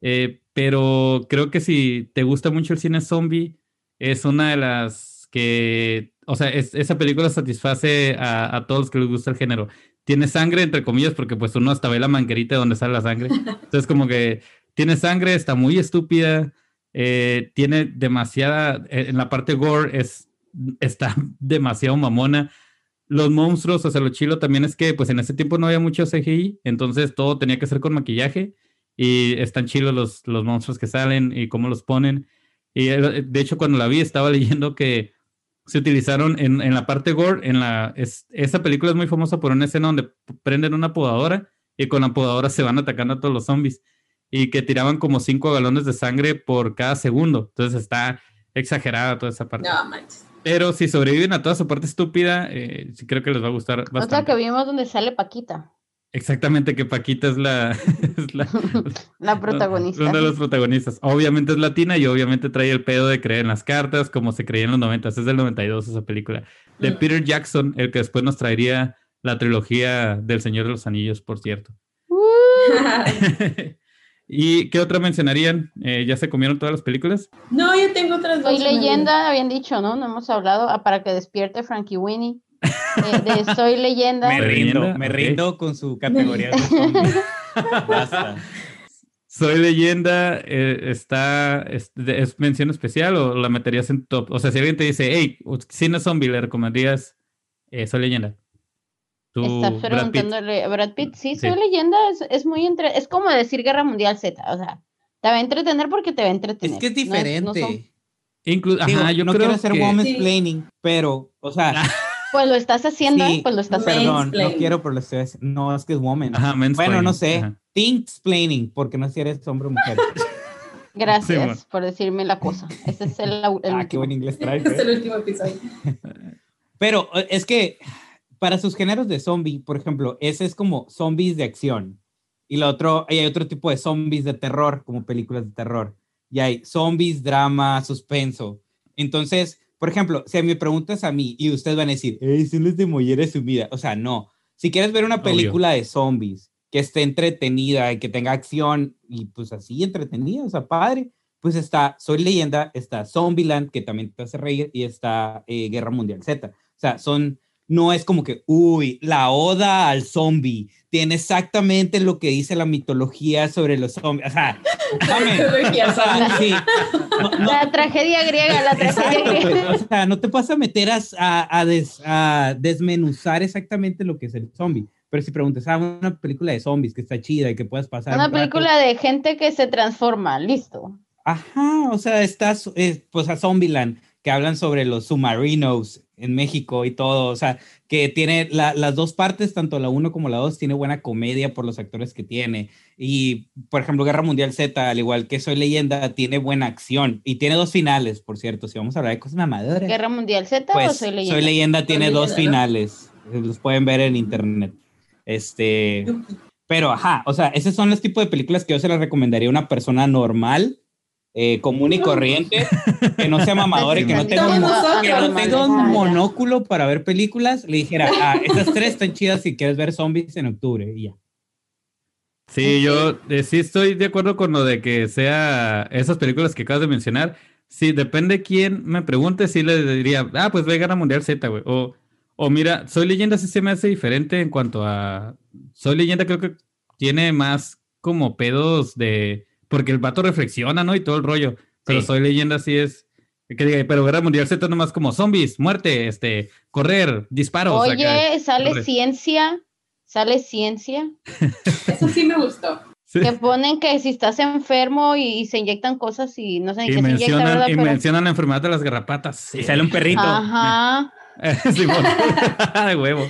eh, pero creo que si te gusta mucho el cine zombie, es una de las que, o sea, es- esa película satisface a, a todos los que les gusta el género. Tiene sangre, entre comillas, porque pues uno hasta ve la manguerita donde sale la sangre. Entonces como que tiene sangre, está muy estúpida, eh, tiene demasiada, eh, en la parte gore es, está demasiado mamona. Los monstruos, o sea, lo chilo también es que pues en ese tiempo no había mucho CGI, entonces todo tenía que ser con maquillaje y están chilos los, los monstruos que salen y cómo los ponen. Y eh, de hecho cuando la vi estaba leyendo que se utilizaron en, en la parte gore, en la, es- esa película es muy famosa por una escena donde prenden una podadora y con la podadora se van atacando a todos los zombies y que tiraban como cinco galones de sangre por cada segundo. Entonces está exagerada toda esa parte. No manches. Pero si sobreviven a toda su parte estúpida, eh, sí creo que les va a gustar Otra bastante. que vimos donde sale Paquita. Exactamente, que Paquita es la, es la, La protagonista. Uno de los protagonistas. Obviamente es latina y obviamente trae el pedo de creer en las cartas, como se creía en los 90. Es del 92 esa película. De Mm. Peter Jackson, el que después nos traería la trilogía del Señor de los Anillos, por cierto. Uh, ¿Y qué otra mencionarían? Eh, ¿Ya se comieron todas las películas? no, yo tengo otras dos. Soy leyenda, habían dicho, ¿no? No hemos hablado ah, para que despierte Frankie Winnie. Eh, de Soy leyenda. Me ¿De rindo, me rindo con su categoría de. Basta. Soy leyenda, eh, está, es, es mención especial o la meterías en top? O sea, si alguien te dice, hey, cine zombie, le recomendarías eh, Soy leyenda. Tú, Estás Brad Pitt. preguntándole a Brad Pitt. Sí, Sí. soy leyenda, es, es muy entre, es como decir Guerra Mundial Z, o sea, te va a entretener porque te va a entretener. Es que es No no diferente. son- Inclu- Digo, Ajá, yo no creo quiero hacer que... woman's Sí. planning, pero, o sea, pues lo estás haciendo, sí, pues lo estás perdón, no quiero, pero lo estoy haciendo. No, es que es woman. Ajá, bueno, no sé. ajá. Thinksplaining, porque no sé si eres hombre o mujer. Gracias Sí, bueno. por decirme la cosa. Ese es el, el ah, qué último. buen inglés traes. Es ¿eh? el último episodio. Pero eh, es que para sus géneros de zombie, por ejemplo, ese es como zombies de acción. Y lo otro, y hay otro tipo de zombies de terror, como películas de terror. Y hay zombies, drama, suspenso. Entonces, por ejemplo, si me preguntas a mí y ustedes van a decir, "Ey, son los de mollera sumida. O sea, no. Si quieres ver una Obvio. película de zombies que esté entretenida y que tenga acción y pues así entretenida, o sea, padre, pues está Soy Leyenda, está Zombieland, que también te hace reír, y está eh, Guerra Mundial Z. O sea, son, no es como que, uy, la oda al zombie, tiene exactamente lo que dice la mitología sobre los zombies. O sea, dame, o sea, sí. No, no, La tragedia griega, la tragedia Exacto, griega. pues, o sea, no te vas a meter a, a, a des- a desmenuzar exactamente lo que es el zombie. Pero si preguntas, ah, una película de zombies que está chida y que puedes pasar. Una un rato". película de gente que se transforma, listo. Ajá, o sea, estás, eh, pues a Zombieland, que hablan sobre los submarinos en México y todo, o sea, que tiene la- las dos partes, tanto la uno como la dos, tiene buena comedia por los actores que tiene. Y, por ejemplo, Guerra Mundial Z, al igual que Soy Leyenda, tiene buena acción y tiene dos finales, por cierto, si vamos a hablar de cosas mamadoras. Guerra Mundial Z Pues o Soy leyenda. Leyenda tiene Soy dos Leyenda, ¿no? finales. Los pueden ver en internet. Este, pero ajá, o sea, esos son los tipos de películas que yo se las recomendaría a una persona normal, eh, común y corriente, que no sea mamador y que no tenga un, que no tenga un monóculo para ver películas. Le dijera, ah, esas tres están chidas si quieres ver zombies en octubre y ya. Sí, yo eh, sí estoy de acuerdo con lo de que sea esas películas que acabas de mencionar. Sí, depende quién me pregunte, sí le diría, ah, pues ve Guerra Mundial Z, güey. O, o mira, Soy Leyenda sí se me hace diferente en cuanto a... Soy Leyenda creo que tiene más como pedos de... Porque el vato reflexiona, ¿no? Y todo el rollo. Pero Sí. Soy Leyenda sí es... Que diga, pero Guerra Mundial Z nomás como zombies, muerte, este, correr, disparos. acá. Oye, sale corre. ciencia, sale ciencia, Eso sí me gustó. Sí. que ponen que si estás enfermo y, y se inyectan cosas y no sé ni Y qué se inyecta, ¿verdad? mencionan, y Pero- mencionan la enfermedad de las garrapatas. Y sale un perrito. Ajá. De huevo.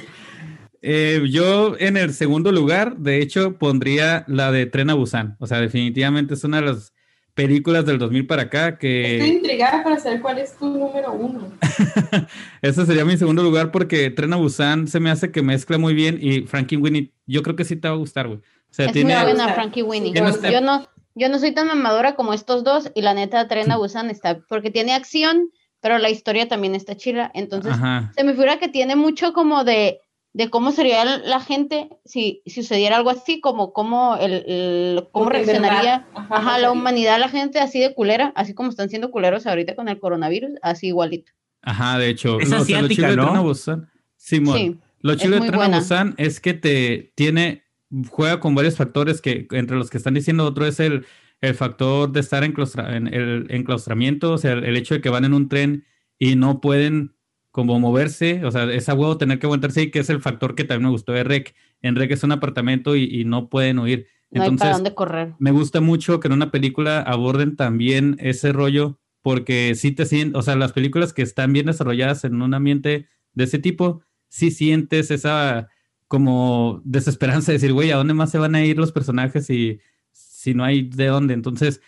Eh, yo en el segundo lugar, de hecho, pondría la de Tren a Busan. O sea, definitivamente es una de las películas del 2000 para acá Estoy que intrigada para saber cuál es tu número uno. ese sería mi segundo lugar porque Tren a Busan se me hace que mezcla muy bien y Frankie Winnie, yo creo que sí te va a gustar, güey. O sea, Es tiene... muy buena. Frankie Winnie. Este- Yo no, yo no soy tan mamadora como estos dos y la neta Tren a Busan está, porque tiene acción, pero la historia también está chila. Entonces, Ajá. se me figura que tiene mucho como de, de cómo sería la gente si, si sucediera algo así, como cómo, el, el- cómo Porque de reaccionaría ajá, ajá, la humanidad, la gente así de culera, así como están siendo culeros ahorita con el coronavirus, así igualito. Ajá, de hecho. Es lo- o sea, lo asiática, chido de ¿no? Tren a Busan- Simón. Sí. Lo Es chido de Tren. Busan es que te tiene, juega con varios factores que entre los que están diciendo otro es el, el factor de estar enclaustra- en el enclaustramiento, o sea, el, el hecho de que van en un tren y no pueden como moverse, o sea, es a huevo tener que aguantarse y que es el factor que también me gustó de Rec. En Rec es un apartamento y, y no pueden huir. No hay para Entonces, dónde correr. me gusta mucho que en una película aborden también ese rollo, porque sí te sientes, o sea, las películas que están bien desarrolladas en un ambiente de ese tipo, sí sientes esa como desesperanza de decir, güey, ¿a dónde más se van a ir los personajes si, si no hay de dónde? Entonces,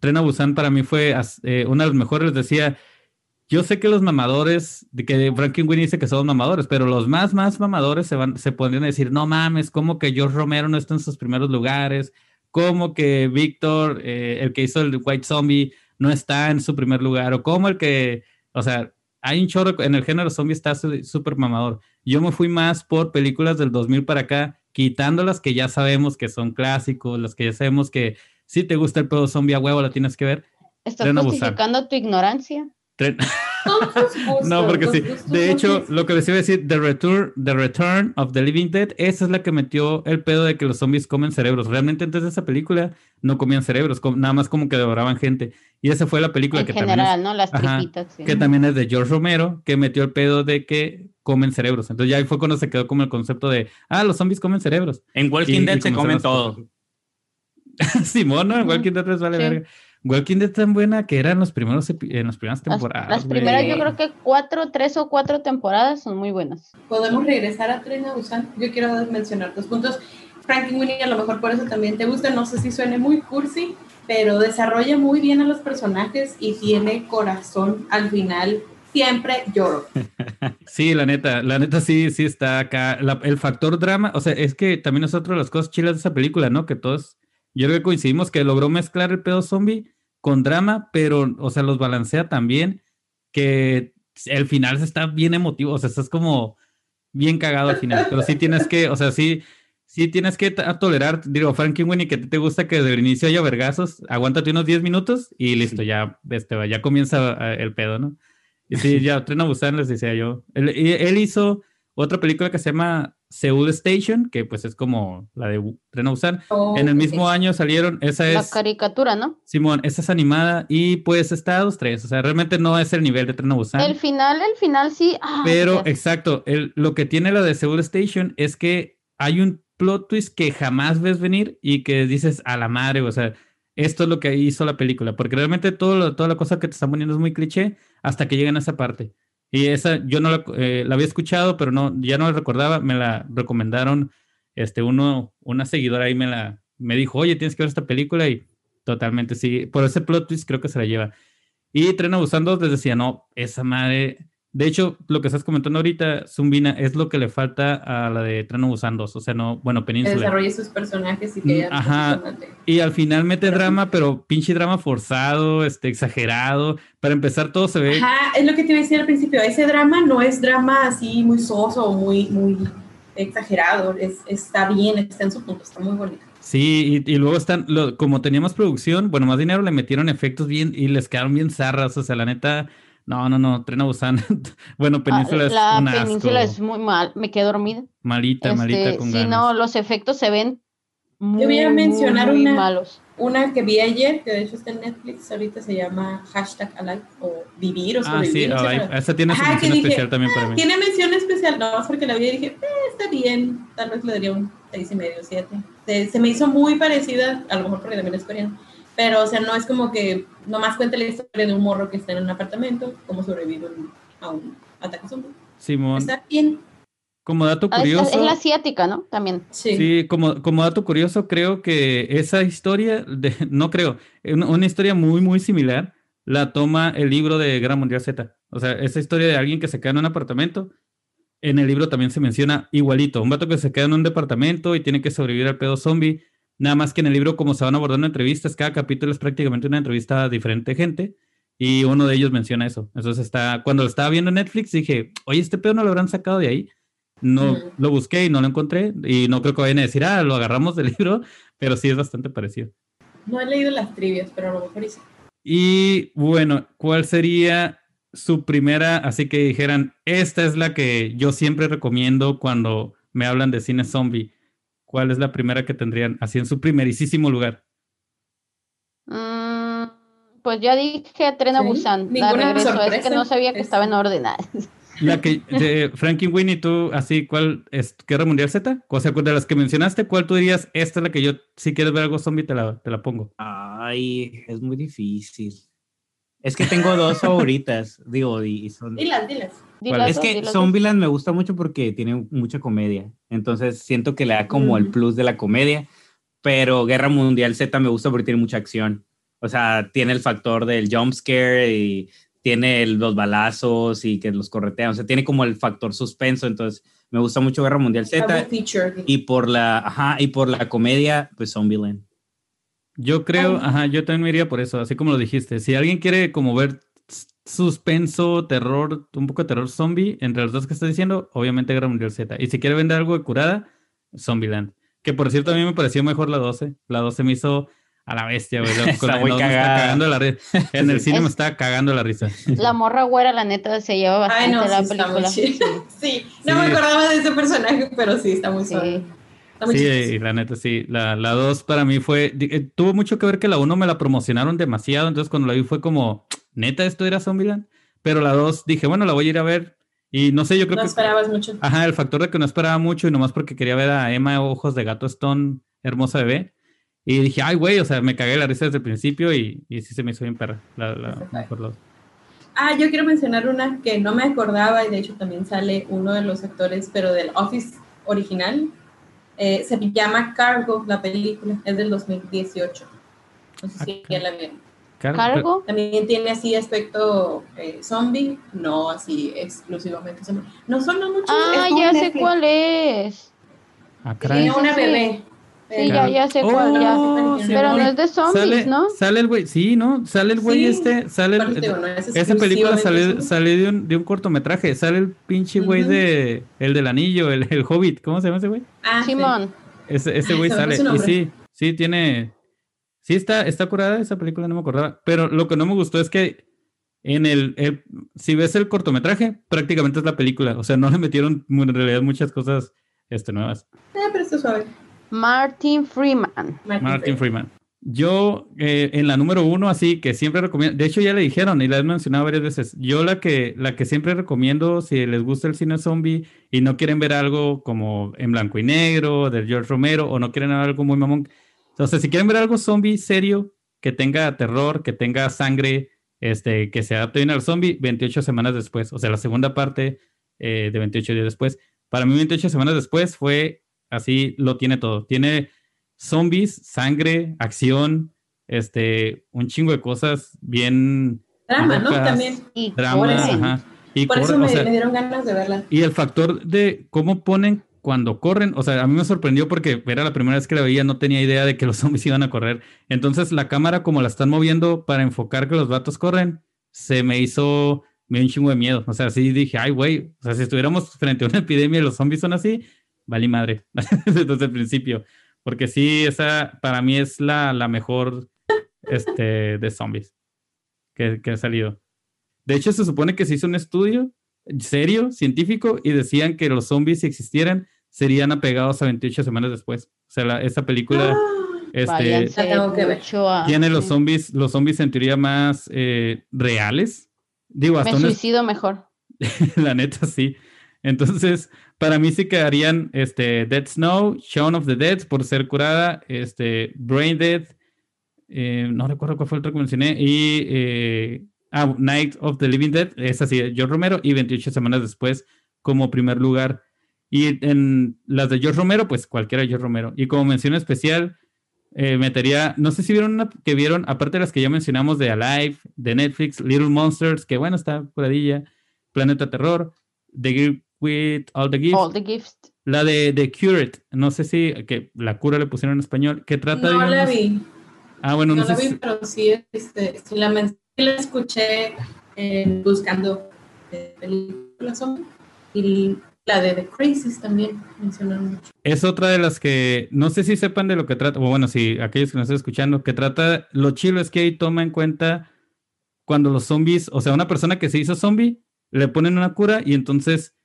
Tren a Busan para mí fue eh, una de las mejores, decía, yo sé que los mamadores, de que Frankenweenie dice que son mamadores, pero los más, más mamadores se van, se podrían decir, no mames, como que George Romero no está en sus primeros lugares, como que Víctor, eh, el que hizo el White Zombie, no está en su primer lugar, o como el que, o sea, hay un chorro, en el género zombie está súper mamador. Yo me fui más por películas del 2000 para acá, quitando las que ya sabemos que son clásicos, las que ya sabemos que si te gusta el pedo zombie a huevo la tienes que ver. ¿Estás justificando tu ignorancia? no, porque sí. De hecho, lo que les iba a decir, The Return, The Return of the Living Dead, esa es la que metió el pedo de que los zombies comen cerebros. Realmente antes de esa película no comían cerebros, nada más como que devoraban gente. Y esa fue la película que también es, ¿no? Las tripitas, Que también es de George Romero, que metió el pedo de que comen cerebros. Entonces ya ahí fue cuando se quedó como el concepto de, ah, los zombies comen cerebros. En Walking Dead se comen todo. Simón, ¿no? En Walking Dead les vale verga. Walking Dead tan buena que era en los primeros en las primeras temporadas. Las, primeras, yo creo que cuatro, tres o cuatro temporadas son muy buenas. Podemos regresar a Tren a Busan. Yo quiero mencionar dos puntos. Frankie Winnie, a lo mejor por eso también te gusta. No sé si suene muy cursi, pero desarrolla muy bien a los personajes y tiene corazón al final. Siempre lloro. Sí, la neta, la neta sí, sí está acá. el factor drama, o sea, es que también es otra de las cosas chilas de esa película, ¿no? Que todos yo creo que coincidimos que logró mezclar el pedo zombie con drama, pero, o sea, los balancea también, que el final está bien emotivo, o sea, estás como bien cagado al final, pero sí tienes que, o sea, sí, sí tienes que tolerar, digo, Frankie Winnie, que te gusta que desde el inicio haya vergazos, aguántate unos 10 minutos y listo, ya, este, ya comienza el pedo, ¿no? Y sí, ya, Tren a Busan les decía yo. Él, él hizo otra película que se llama Seoul Station, que pues es como la de Tren oh, en el mismo año salieron, esa es... La caricatura, ¿no? Simón, esa es animada y pues está dos, tres, o sea, realmente no es el nivel de Tren El final, el final sí. Ah, Pero, exacto, el, lo que tiene la de Seoul Station es que hay un plot twist que jamás ves venir y que dices a la madre, o sea, esto es lo que hizo la película, porque realmente todo toda la cosa que te están poniendo es muy cliché hasta que llegan a esa parte. Y esa yo no eh, la, había escuchado, pero no, ya no la recordaba, me la recomendaron, este, uno, una seguidora ahí me la, me dijo, oye, tienes que ver esta película y totalmente sí, por ese plot twist creo que se la lleva. Y Tren Abusando les decía, no, esa madre, de hecho, lo que estás comentando ahorita, Zumbina, es lo que le falta a la de Tren Abusando, o sea, no, bueno, Península. Desarrolle sus personajes y que mm, Ajá, y al final mete drama, pero pinche drama forzado, este, exagerado. Para empezar, todo se ve... Ajá, es lo que te iba a decir al principio, ese drama no es drama así muy soso o muy, muy exagerado, es, está bien, está en su punto, está muy bonito. Sí, y, luego están, como teníamos producción, bueno, más dinero le metieron efectos bien y les quedaron bien zarras, o sea, la neta no, no, no, Tren a Busan. bueno, Península es la Península es muy mal, me quedé dormida. Malita, malita este, con sí, no, los efectos se ven muy, Yo voy a mencionar muy, una, malos. Una que vi ayer, que de hecho está en Netflix, ahorita se llama hashtag Alive o Vivir o. Ah, sí, Alive. Esa tiene su mención especial también para ah, mí. Tiene mención especial, no, porque la vi y dije, eh, está bien, tal vez le daría un seis y medio, siete. Se, se, me hizo muy parecida, a lo mejor porque también es coreano, pero, o sea, no es como que nomás cuenta la historia de un morro que está en un apartamento, cómo sobrevive a un ataque zombie. Simón. Está bien. Como dato curioso. es la asiática, ¿no? También. Sí, sí como, como dato curioso, creo que esa historia, de, no creo, una, una, historia muy, muy similar, la toma el libro de Guerra Mundial Z. O sea, esa historia de alguien que se queda en un apartamento, en el libro también se menciona igualito. Un vato que se queda en un departamento y tiene que sobrevivir al pedo zombie Nada más que en el libro, como se van abordando entrevistas, cada capítulo es prácticamente una entrevista a diferente gente y uno de ellos menciona eso. Entonces está, cuando lo estaba viendo en Netflix dije, oye, este pedo no lo habrán sacado de ahí. No, lo busqué y no lo encontré y no creo que vayan a decir, ah, lo agarramos del libro, pero sí es bastante parecido. No he leído las trivias, pero a lo mejor sí. Y bueno, ¿cuál sería su primera, así que dijeran, esta es la que yo siempre recomiendo cuando me hablan de cine zombie? ¿Cuál es la primera que tendrían así en su primerísimo lugar? Mm, pues ya dije Tren a Busan, la regreso, es que no sabía que estaba en orden. La que, de Frankie Winnie, tú, así, ¿cuál es Guerra Mundial Z? O sea, de las que mencionaste, ¿cuál tú dirías, esta es la que yo, si quieres ver algo zombie, te la, te la pongo? Ay, es muy difícil. Es que tengo dos favoritas, digo, y son... Dilas, dilas es que Zombieland me gusta mucho porque tiene mucha comedia. Entonces siento que le da como el plus de la comedia. Pero Guerra Mundial Z me gusta porque tiene mucha acción. O sea, tiene el factor del jump scare y tiene el- los balazos y que los corretean, o sea, tiene como el factor suspenso, entonces me gusta mucho Guerra Mundial Z y por la, ajá, y por la comedia, pues Zombieland. Yo creo, ajá, yo también me iría por eso, así como lo dijiste. Si alguien quiere como ver suspenso, terror, un poco de terror zombie, entre los dos que estás diciendo, obviamente Guerra Mundial Z. Y si quiere vender algo de curada, Zombieland. Que por cierto, a mí me pareció mejor la 12. La 12 me hizo a la bestia, güey. Con la cagando la risa. En el Sí. cine me Es- estaba cagando la risa. La morra güera, la neta, se lleva bastante Ay, no, la sí, está muy película. chido. Sí, no Sí. me acordaba de ese personaje, pero sí, está muy Sí. suave. Está muy Sí, y la neta sí. La, la 2 para mí fue. eh, tuvo mucho que ver que la 1 me la promocionaron demasiado. Entonces cuando la vi fue como, neta, esto era Zombieland. Pero la 2 dije, bueno, la voy a ir a ver. Y no sé, yo creo No que. esperabas mucho. Ajá, el factor de que no esperaba mucho y nomás porque quería ver a Emma Ojos de Gato Stone, hermosa bebé. Y dije, ay, güey, o sea, me cagué la risa desde el principio y, y sí se me hizo bien perra. La, la, Perfecto. mejor la- Ah, yo quiero mencionar una que no me acordaba y de hecho también sale uno de los actores, pero del Office original. Eh, se llama Cargo, la película, es del 2018. No sé si Ah, ya la vieron. Car- ¿Cargo? También tiene así aspecto eh, zombie, no así exclusivamente zombie. No son no muchos. Ah, ya sé Netflix. cuál es. Ah. Tiene Sí, una sí, bebé. Sí, ya, ya sé cuál, ya. Pero no es de zombies, sale, ¿no? Sale el güey, sí, ¿no? Sale el güey Sí, este, sale el- digo, no es Esa película zombie. salió de, un, de un cortometraje. Sale el pinche güey de. El del anillo, el, el hobbit. ¿Cómo se llama ese güey? Ah, sí. Simón. Ese, ese güey sale. Y sí, sí tiene. Sí está, está curada esa película, no me acordaba. Pero lo que no me gustó es que en el, el- si ves el cortometraje, prácticamente es la película. O sea, no le metieron en realidad muchas cosas este, nuevas. Ah, pero está suave. Martin Freeman. Martin Freeman. Yo, eh, en la número uno, así que siempre recomiendo, de hecho ya le dijeron y la he mencionado varias veces, yo la que, la que siempre recomiendo si les gusta el cine zombie y no quieren ver algo como en blanco y negro, del George Romero, o no quieren ver algo muy mamón, entonces si quieren ver algo zombie serio, que tenga terror, que tenga sangre, este, que se adapte bien al zombie, 28 semanas después, o sea, la segunda parte eh, de 28 días después. Para mí 28 semanas después fue así, lo tiene todo, tiene zombies, sangre, acción, este, un chingo de cosas bien Drama, ¿no? locas, También. Y drama, ajá. Y, Por eso corre, o me, sea, me dieron ganas de verla. y el factor de cómo ponen cuando corren, o sea, a mí me sorprendió porque era la primera vez que la veía, no tenía idea de que los zombies iban a correr. Entonces la cámara, como la están moviendo para enfocar que los vatos corren, se me hizo, me dio un chingo de miedo. O sea, sí dije, ay, güey, o sea, si estuviéramos frente a una epidemia y los zombies son así, vale madre, desde el principio. Porque sí, esa para mí es la, la mejor este, de zombies que, que ha salido. De hecho, se supone que se hizo un estudio serio, científico, y decían que los zombies, si existieran, serían apegados a 28 semanas después. O sea, la- esa película este, Váyanse La tengo que ver. mucho a- tiene los zombies, los zombies en teoría más eh, reales. Digo, Me hasta un, suicido mejor. la neta sí. Entonces, para mí sí quedarían este, Dead Snow, Shaun of the Dead por ser curada, este, Brain Dead, eh, no recuerdo cuál fue el otro que mencioné, y eh, ah, Night of the Living Dead, es así, George Romero, y 28 semanas después como primer lugar. Y en las de George Romero, pues cualquiera de George Romero. Y como mención especial, eh, metería, no sé si vieron una que vieron, aparte de las que ya mencionamos de Alive, de Netflix, Little Monsters, que bueno, está curadilla, Planeta Terror, The Gift with All the Gifts, All the gifts. la de The Cured, no sé si, que la cura le pusieron en español, que trata de... No la vi. Ah, bueno, no, No la sé vi, si- pero sí, este, sí la, men- sí la escuché eh, buscando eh, películas. Y la de The Crazies también mencionaron mucho. es otra de las que no sé si sepan de lo que trata, o bueno, si aquellos que nos están escuchando, que trata, lo chilo es que ahí toma en cuenta cuando los zombies, o sea, una persona que se hizo zombie, le ponen una cura y entonces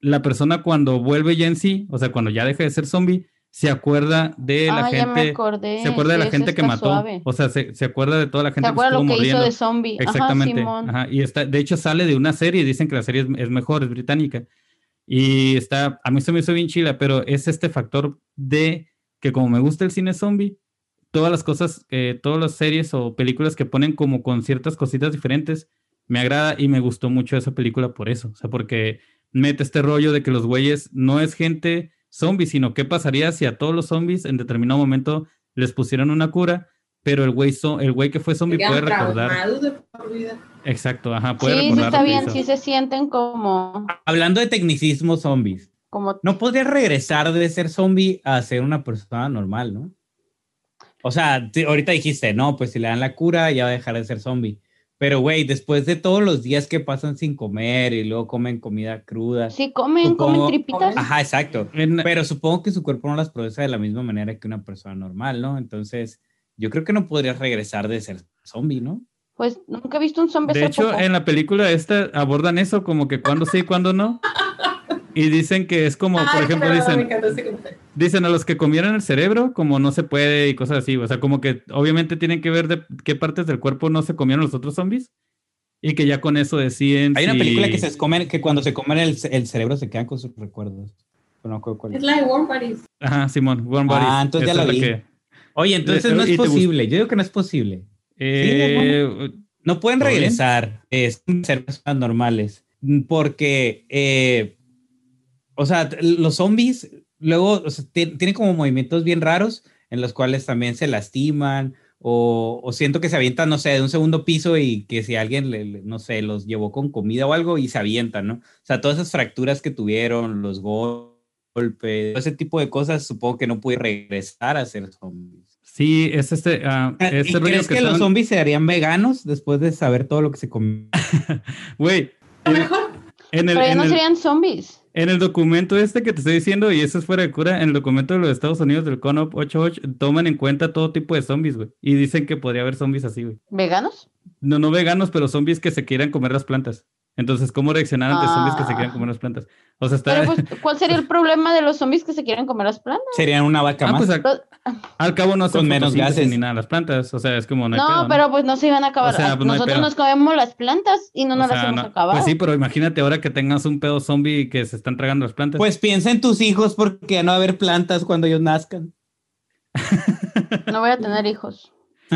la persona cuando vuelve ya en sí, o sea, cuando ya deja de ser zombie, se acuerda de la ah, ya me gente, acordé. se acuerda de la gente que mató, suave. o sea, se, se acuerda de toda la ¿Se gente que acuerda estuvo lo que hizo de zombie? Exactamente. Ajá, Simón. ajá, Y está, de hecho, sale de una serie, dicen que la serie es, es mejor, es británica. Y está, a mí se me hizo bien chila, pero es este factor de que como me gusta el cine zombie, todas las cosas, eh, todas las series o películas que ponen como con ciertas cositas diferentes, me agrada y me gustó mucho esa película por eso. O sea, porque mete este rollo de que los güeyes no es gente zombie, sino qué pasaría si a todos los zombies en determinado momento les pusieran una cura pero el güey, so- el güey que fue zombie puede recordar. Exacto, ajá, puede Sí, sí recordar está lo que bien, sí se sienten como, Hablando de tecnicismo zombies, como no podrías regresar de ser zombie a ser una persona normal, ¿no? O sea, ahorita dijiste, no, pues si le dan la cura ya va a dejar de ser zombie. Pero, güey, después de todos los días que pasan sin comer y luego comen comida cruda. sí comen, comen Supongo- tripitas. Ajá, exacto. Pero supongo que su cuerpo no las procesa de la misma manera que una persona normal, ¿no? Entonces, yo creo que no podrías regresar de ser zombie, ¿no? Pues nunca he visto un zombie de hecho, popó. en la película esta abordan eso, como que cuando sí y cuando no. Y dicen que es como, por Ay, ejemplo, dicen, ese dicen a los que comieron el cerebro, como no se puede y cosas así. O sea, como que obviamente tienen que ver de qué partes del cuerpo no se comieron los otros zombies. Y que ya con eso deciden. Hay una si- película que se comen, que cuando se comen el, el cerebro se quedan con sus recuerdos. No acuerdo cuál Es la de Warm Bodies. Ajá, Simón, Warm Bodies. Ah, entonces ya Esa la es vi. que- Oye, entonces no ¿y es posible. Yo digo que no es posible. Eh, No pueden regresar eh, ser personas normales. Porque, eh, o sea, los zombies luego o sea, ti- tienen como movimientos bien raros en los cuales también se lastiman o, o siento que se avientan, no sé, de un segundo piso y que si alguien, le- le- no sé, los llevó con comida o algo y se avientan, ¿no? O sea, todas esas fracturas que tuvieron, los gol- golpes, todo ese tipo de cosas, supongo que no puede regresar a ser zombies. sí, es este. ¿Y rollo crees que, los estaban- zombies se harían veganos después de saber todo lo que se comen? Güey, A lo mejor. en el, Pero ya en no el- serían zombies. En el documento este que te estoy diciendo, y eso es fuera de cura, en el documento de los Estados Unidos del CONOP 88, toman en cuenta todo tipo de zombies, güey. Y dicen que podría haber zombies así, güey. ¿Veganos? No, no veganos, pero zombies que se quieran comer las plantas. Entonces, ¿cómo reaccionar ante zombies que se quieran Ah. comer las plantas? O sea, está... Pero pues, ¿cuál sería el problema de los zombies que se quieren comer las plantas? Serían una vaca Ah, más. pues al, cabo no hacen Con menos gases. ni nada las plantas. O sea, es como no hay No, pedo, pero pues no se iban a acabar. O sea, pues, Nosotros nos comemos las plantas y no O nos sea, las hemos no- acabado. Pues sí, pero imagínate ahora que tengas un pedo zombie que se están tragando las plantas. Pues piensa en tus hijos porque no va a haber plantas cuando ellos nazcan. No voy a tener hijos.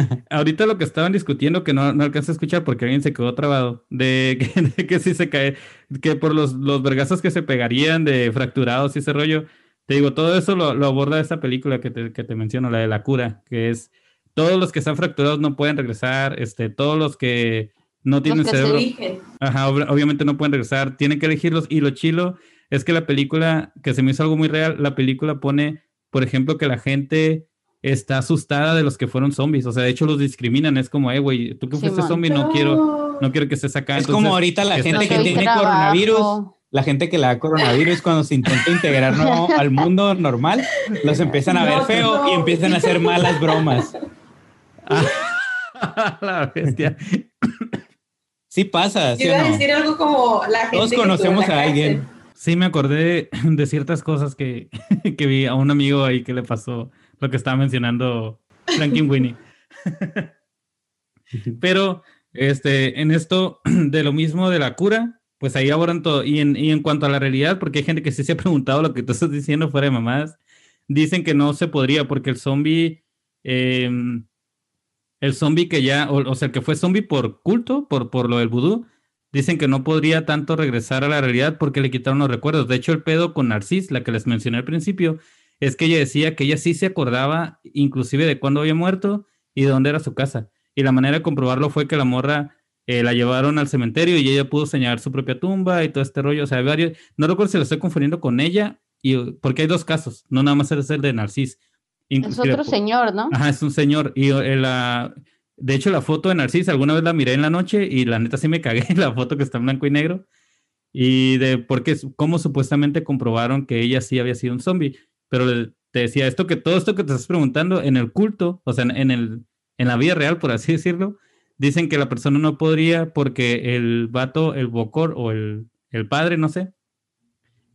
Ahorita lo que estaban discutiendo, que no, no alcancé a escuchar porque alguien se quedó trabado, de que, de que si se cae, que por los, los vergazos que se pegarían de fracturados y ese rollo, te digo, todo eso lo, lo aborda esta película que te, que te menciono, la de la cura, que es todos los que están fracturados no pueden regresar, este, todos los que no tienen que cerebro, Eligen. ajá, ob- obviamente no pueden regresar, tienen que elegirlos y lo chilo es que la película, que se me hizo algo muy real, la película pone, por ejemplo, que la gente está asustada de los que fueron zombies. O sea, de hecho los discriminan. Es como, eh, güey, tú que fuiste Simón. zombie, no quiero, no quiero que estés acá. es Entonces, como ahorita la gente que tiene trabajo. coronavirus, la gente que le da coronavirus cuando se intenta integrar no- al mundo normal, los empiezan a ver No, feo no. y empiezan a hacer malas bromas. la bestia. Sí pasa, ¿sí o iba a no? decir algo como la gente. Todos que estuvo en conocemos a alguien. Sí, me acordé de ciertas cosas que, que vi a un amigo ahí que le pasó lo que estaba mencionando Franklin Winnie. Pero este, en esto de lo mismo de la cura, pues ahí abordan todo. Y en, y en cuanto a la realidad, porque hay gente que sí se ha preguntado lo que tú estás diciendo fuera de mamadas, dicen que no se podría porque el zombie, eh, el zombie que ya, o, o sea, el que fue zombie por culto, por, por lo del vudú, dicen que no podría tanto regresar a la realidad porque le quitaron los recuerdos. De hecho, el pedo con Narcis, la que les mencioné al principio, es que ella decía que ella sí se acordaba inclusive de cuándo había muerto y de dónde era su casa. Y la manera de comprobarlo fue que la morra eh, la llevaron al cementerio y ella pudo señalar su propia tumba y todo este rollo. O sea, varios. No recuerdo si lo estoy confundiendo con ella, y, porque hay dos casos, no nada más es el de Narcis. Es Inclusive otro po- señor, ¿no? Ajá, es un señor. Y eh, la, de hecho, la foto de Narcis, alguna vez la miré en la noche y la neta sí me cagué, la foto que está en blanco y negro. Y de porque cómo supuestamente comprobaron que ella sí había sido un zombie. Pero te decía esto que todo esto que te estás preguntando en el culto, o sea, en, el, en la vida real, por así decirlo, dicen que la persona no podría porque el vato, el bocor o el, el padre, no sé,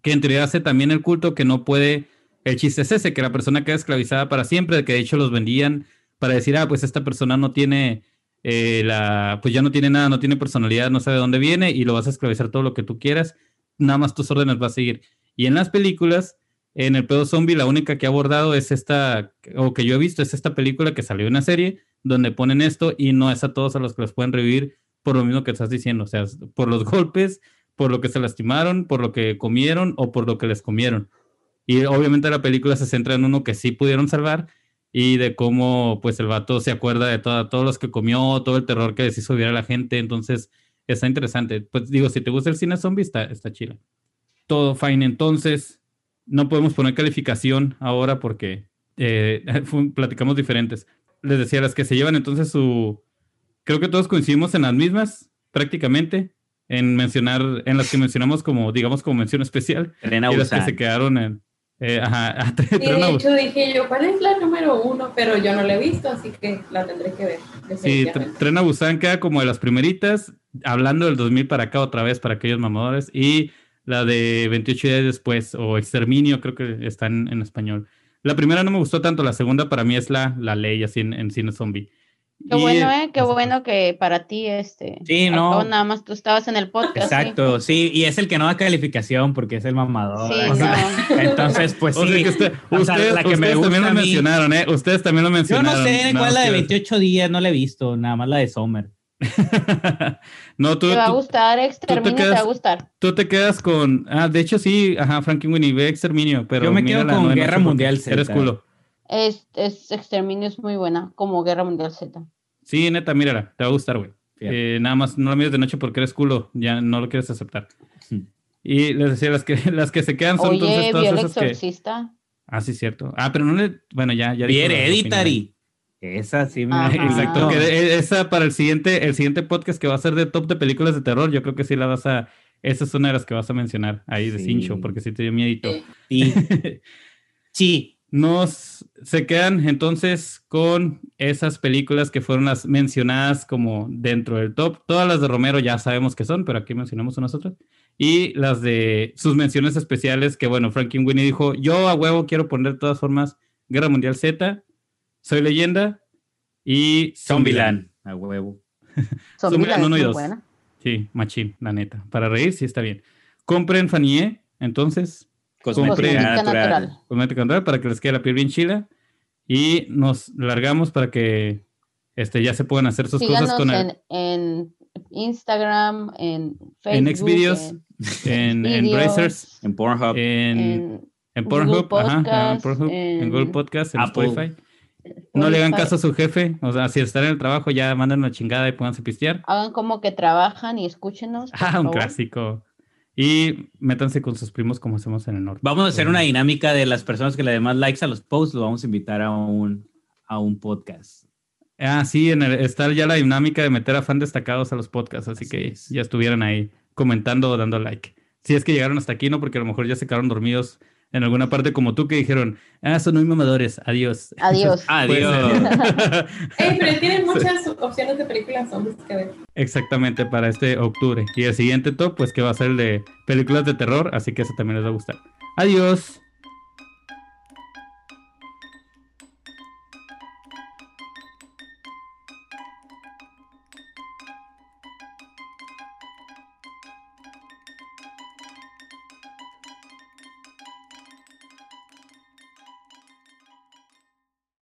que en teoría hace también el culto que no puede. El chiste es ese, que la persona queda esclavizada para siempre, que de hecho los vendían para decir, ah, pues esta persona no tiene eh, la, pues ya no tiene nada, no tiene personalidad, no sabe de dónde viene y lo vas a esclavizar todo lo que tú quieras, nada más tus órdenes va a seguir. Y en las películas, en el pedo zombie, la única que ha abordado es esta, o que yo he visto, es esta película que salió en una serie donde ponen esto y no es a todos a los que los pueden revivir por lo mismo que estás diciendo, o sea, por los golpes, por lo que se lastimaron, por lo que comieron o por lo que les comieron. Y obviamente la película se centra en uno que sí pudieron salvar y de cómo pues el vato se acuerda de toda, todos los que comió, todo el terror que les hizo vivir a la gente, entonces está interesante. Pues digo, si te gusta el cine zombie, está, está chido. Todo fine, entonces no podemos poner calificación ahora porque eh, platicamos diferentes. Les decía, las que se llevan entonces su... Creo que todos coincidimos en las mismas, prácticamente, en mencionar, en las que mencionamos como, digamos, como mención especial. y las que se quedaron en... Eh, ajá, y de hecho dije yo, ¿cuál es la número uno? Pero yo no la he visto, así que la tendré que ver. Sí, Tren a Busan queda como de las primeritas, hablando del 2000 para acá otra vez para aquellos mamadores, y la de 28 días después, o Exterminio, creo que está en, español. La primera no me gustó tanto, la segunda para mí es la, la ley así en, cine zombie. Qué bueno, ¿eh? Qué bueno que para ti, este. Sí, no. Nada más tú estabas en el podcast. Exacto, ¿sí? y es el que no da calificación porque es el mamador. Entonces, pues sí. usted, la que ustedes también lo mencionaron, ¿eh? Ustedes también lo mencionaron. Yo no sé cuál es la de 28 días, no la he visto, nada más la de Sommer. no, tú, te va a gustar, Exterminio te, va a gustar. Tú te quedas con. Ah, de hecho, sí, ajá, Frankie Winnie ve Exterminio, pero. Yo me quedo con Guerra Mundial Z. Eres culo. Es, es, Exterminio es muy buena, como Guerra Mundial Z. Sí, neta, mírala, te va a gustar, güey. Eh, nada más no la mires de noche porque eres culo, ya no lo quieres aceptar. Y les decía, las que, las que se quedan son Oye, entonces todas esas exorcista. que... Ah, sí, cierto. Ah, pero no le... Bueno, ya... ya Viene Hereditary. Esa sí me... Exacto, que e, esa para el siguiente, el siguiente podcast que va a ser de top de películas de terror, yo creo que sí la vas a... Esa es una de las que vas a mencionar ahí de Cincho, porque sí te dio miedito. Sí. sí. Nos se quedan entonces con esas películas que fueron las mencionadas como dentro del top. Todas las de Romero ya sabemos que son, pero aquí mencionamos unas otras. Y las de sus menciones especiales, que bueno, Franklin Winnie dijo, yo a huevo quiero poner de todas formas Guerra Mundial Z, soy leyenda y Zombieland. A huevo. Zombieland 1 y 2. Sí, machín, la neta. Para reír, sí está bien. Compren Fanie, entonces. Cosmética natural. Cosmética natural para que les quede la piel bien chila. Y nos largamos para que este, ya se puedan hacer sus cosas con en, en Instagram, en Facebook. En Xvideos, en, en, Brazers, en Pornhub, en, en, Pornhub, ajá, en, Pornhub, en Google Podcast, en Spotify. No le hagan caso a su jefe, o sea, si están en el trabajo ya mandan una chingada y pónganse pistear. Hagan como que trabajan y escúchenos. Ah, un clásico. Y métanse con sus primos como hacemos en el norte. Vamos a hacer una dinámica de las personas que le den más likes a los posts, lo vamos a invitar a un, a un podcast. Ah, sí, en el, está ya la dinámica de meter a fan destacados a los podcasts, así, que ya estuvieran ahí comentando o dando like. Si es que llegaron hasta aquí, ¿no? Porque a lo mejor ya se quedaron dormidos en alguna parte como tú que dijeron, ah, son muy mamadores, adiós. Adiós. adiós. pero tienen muchas opciones de películas zombies que ver. Exactamente, para este octubre. Y el siguiente top, pues que va a ser el de películas de terror, así que eso también les va a gustar. Adiós.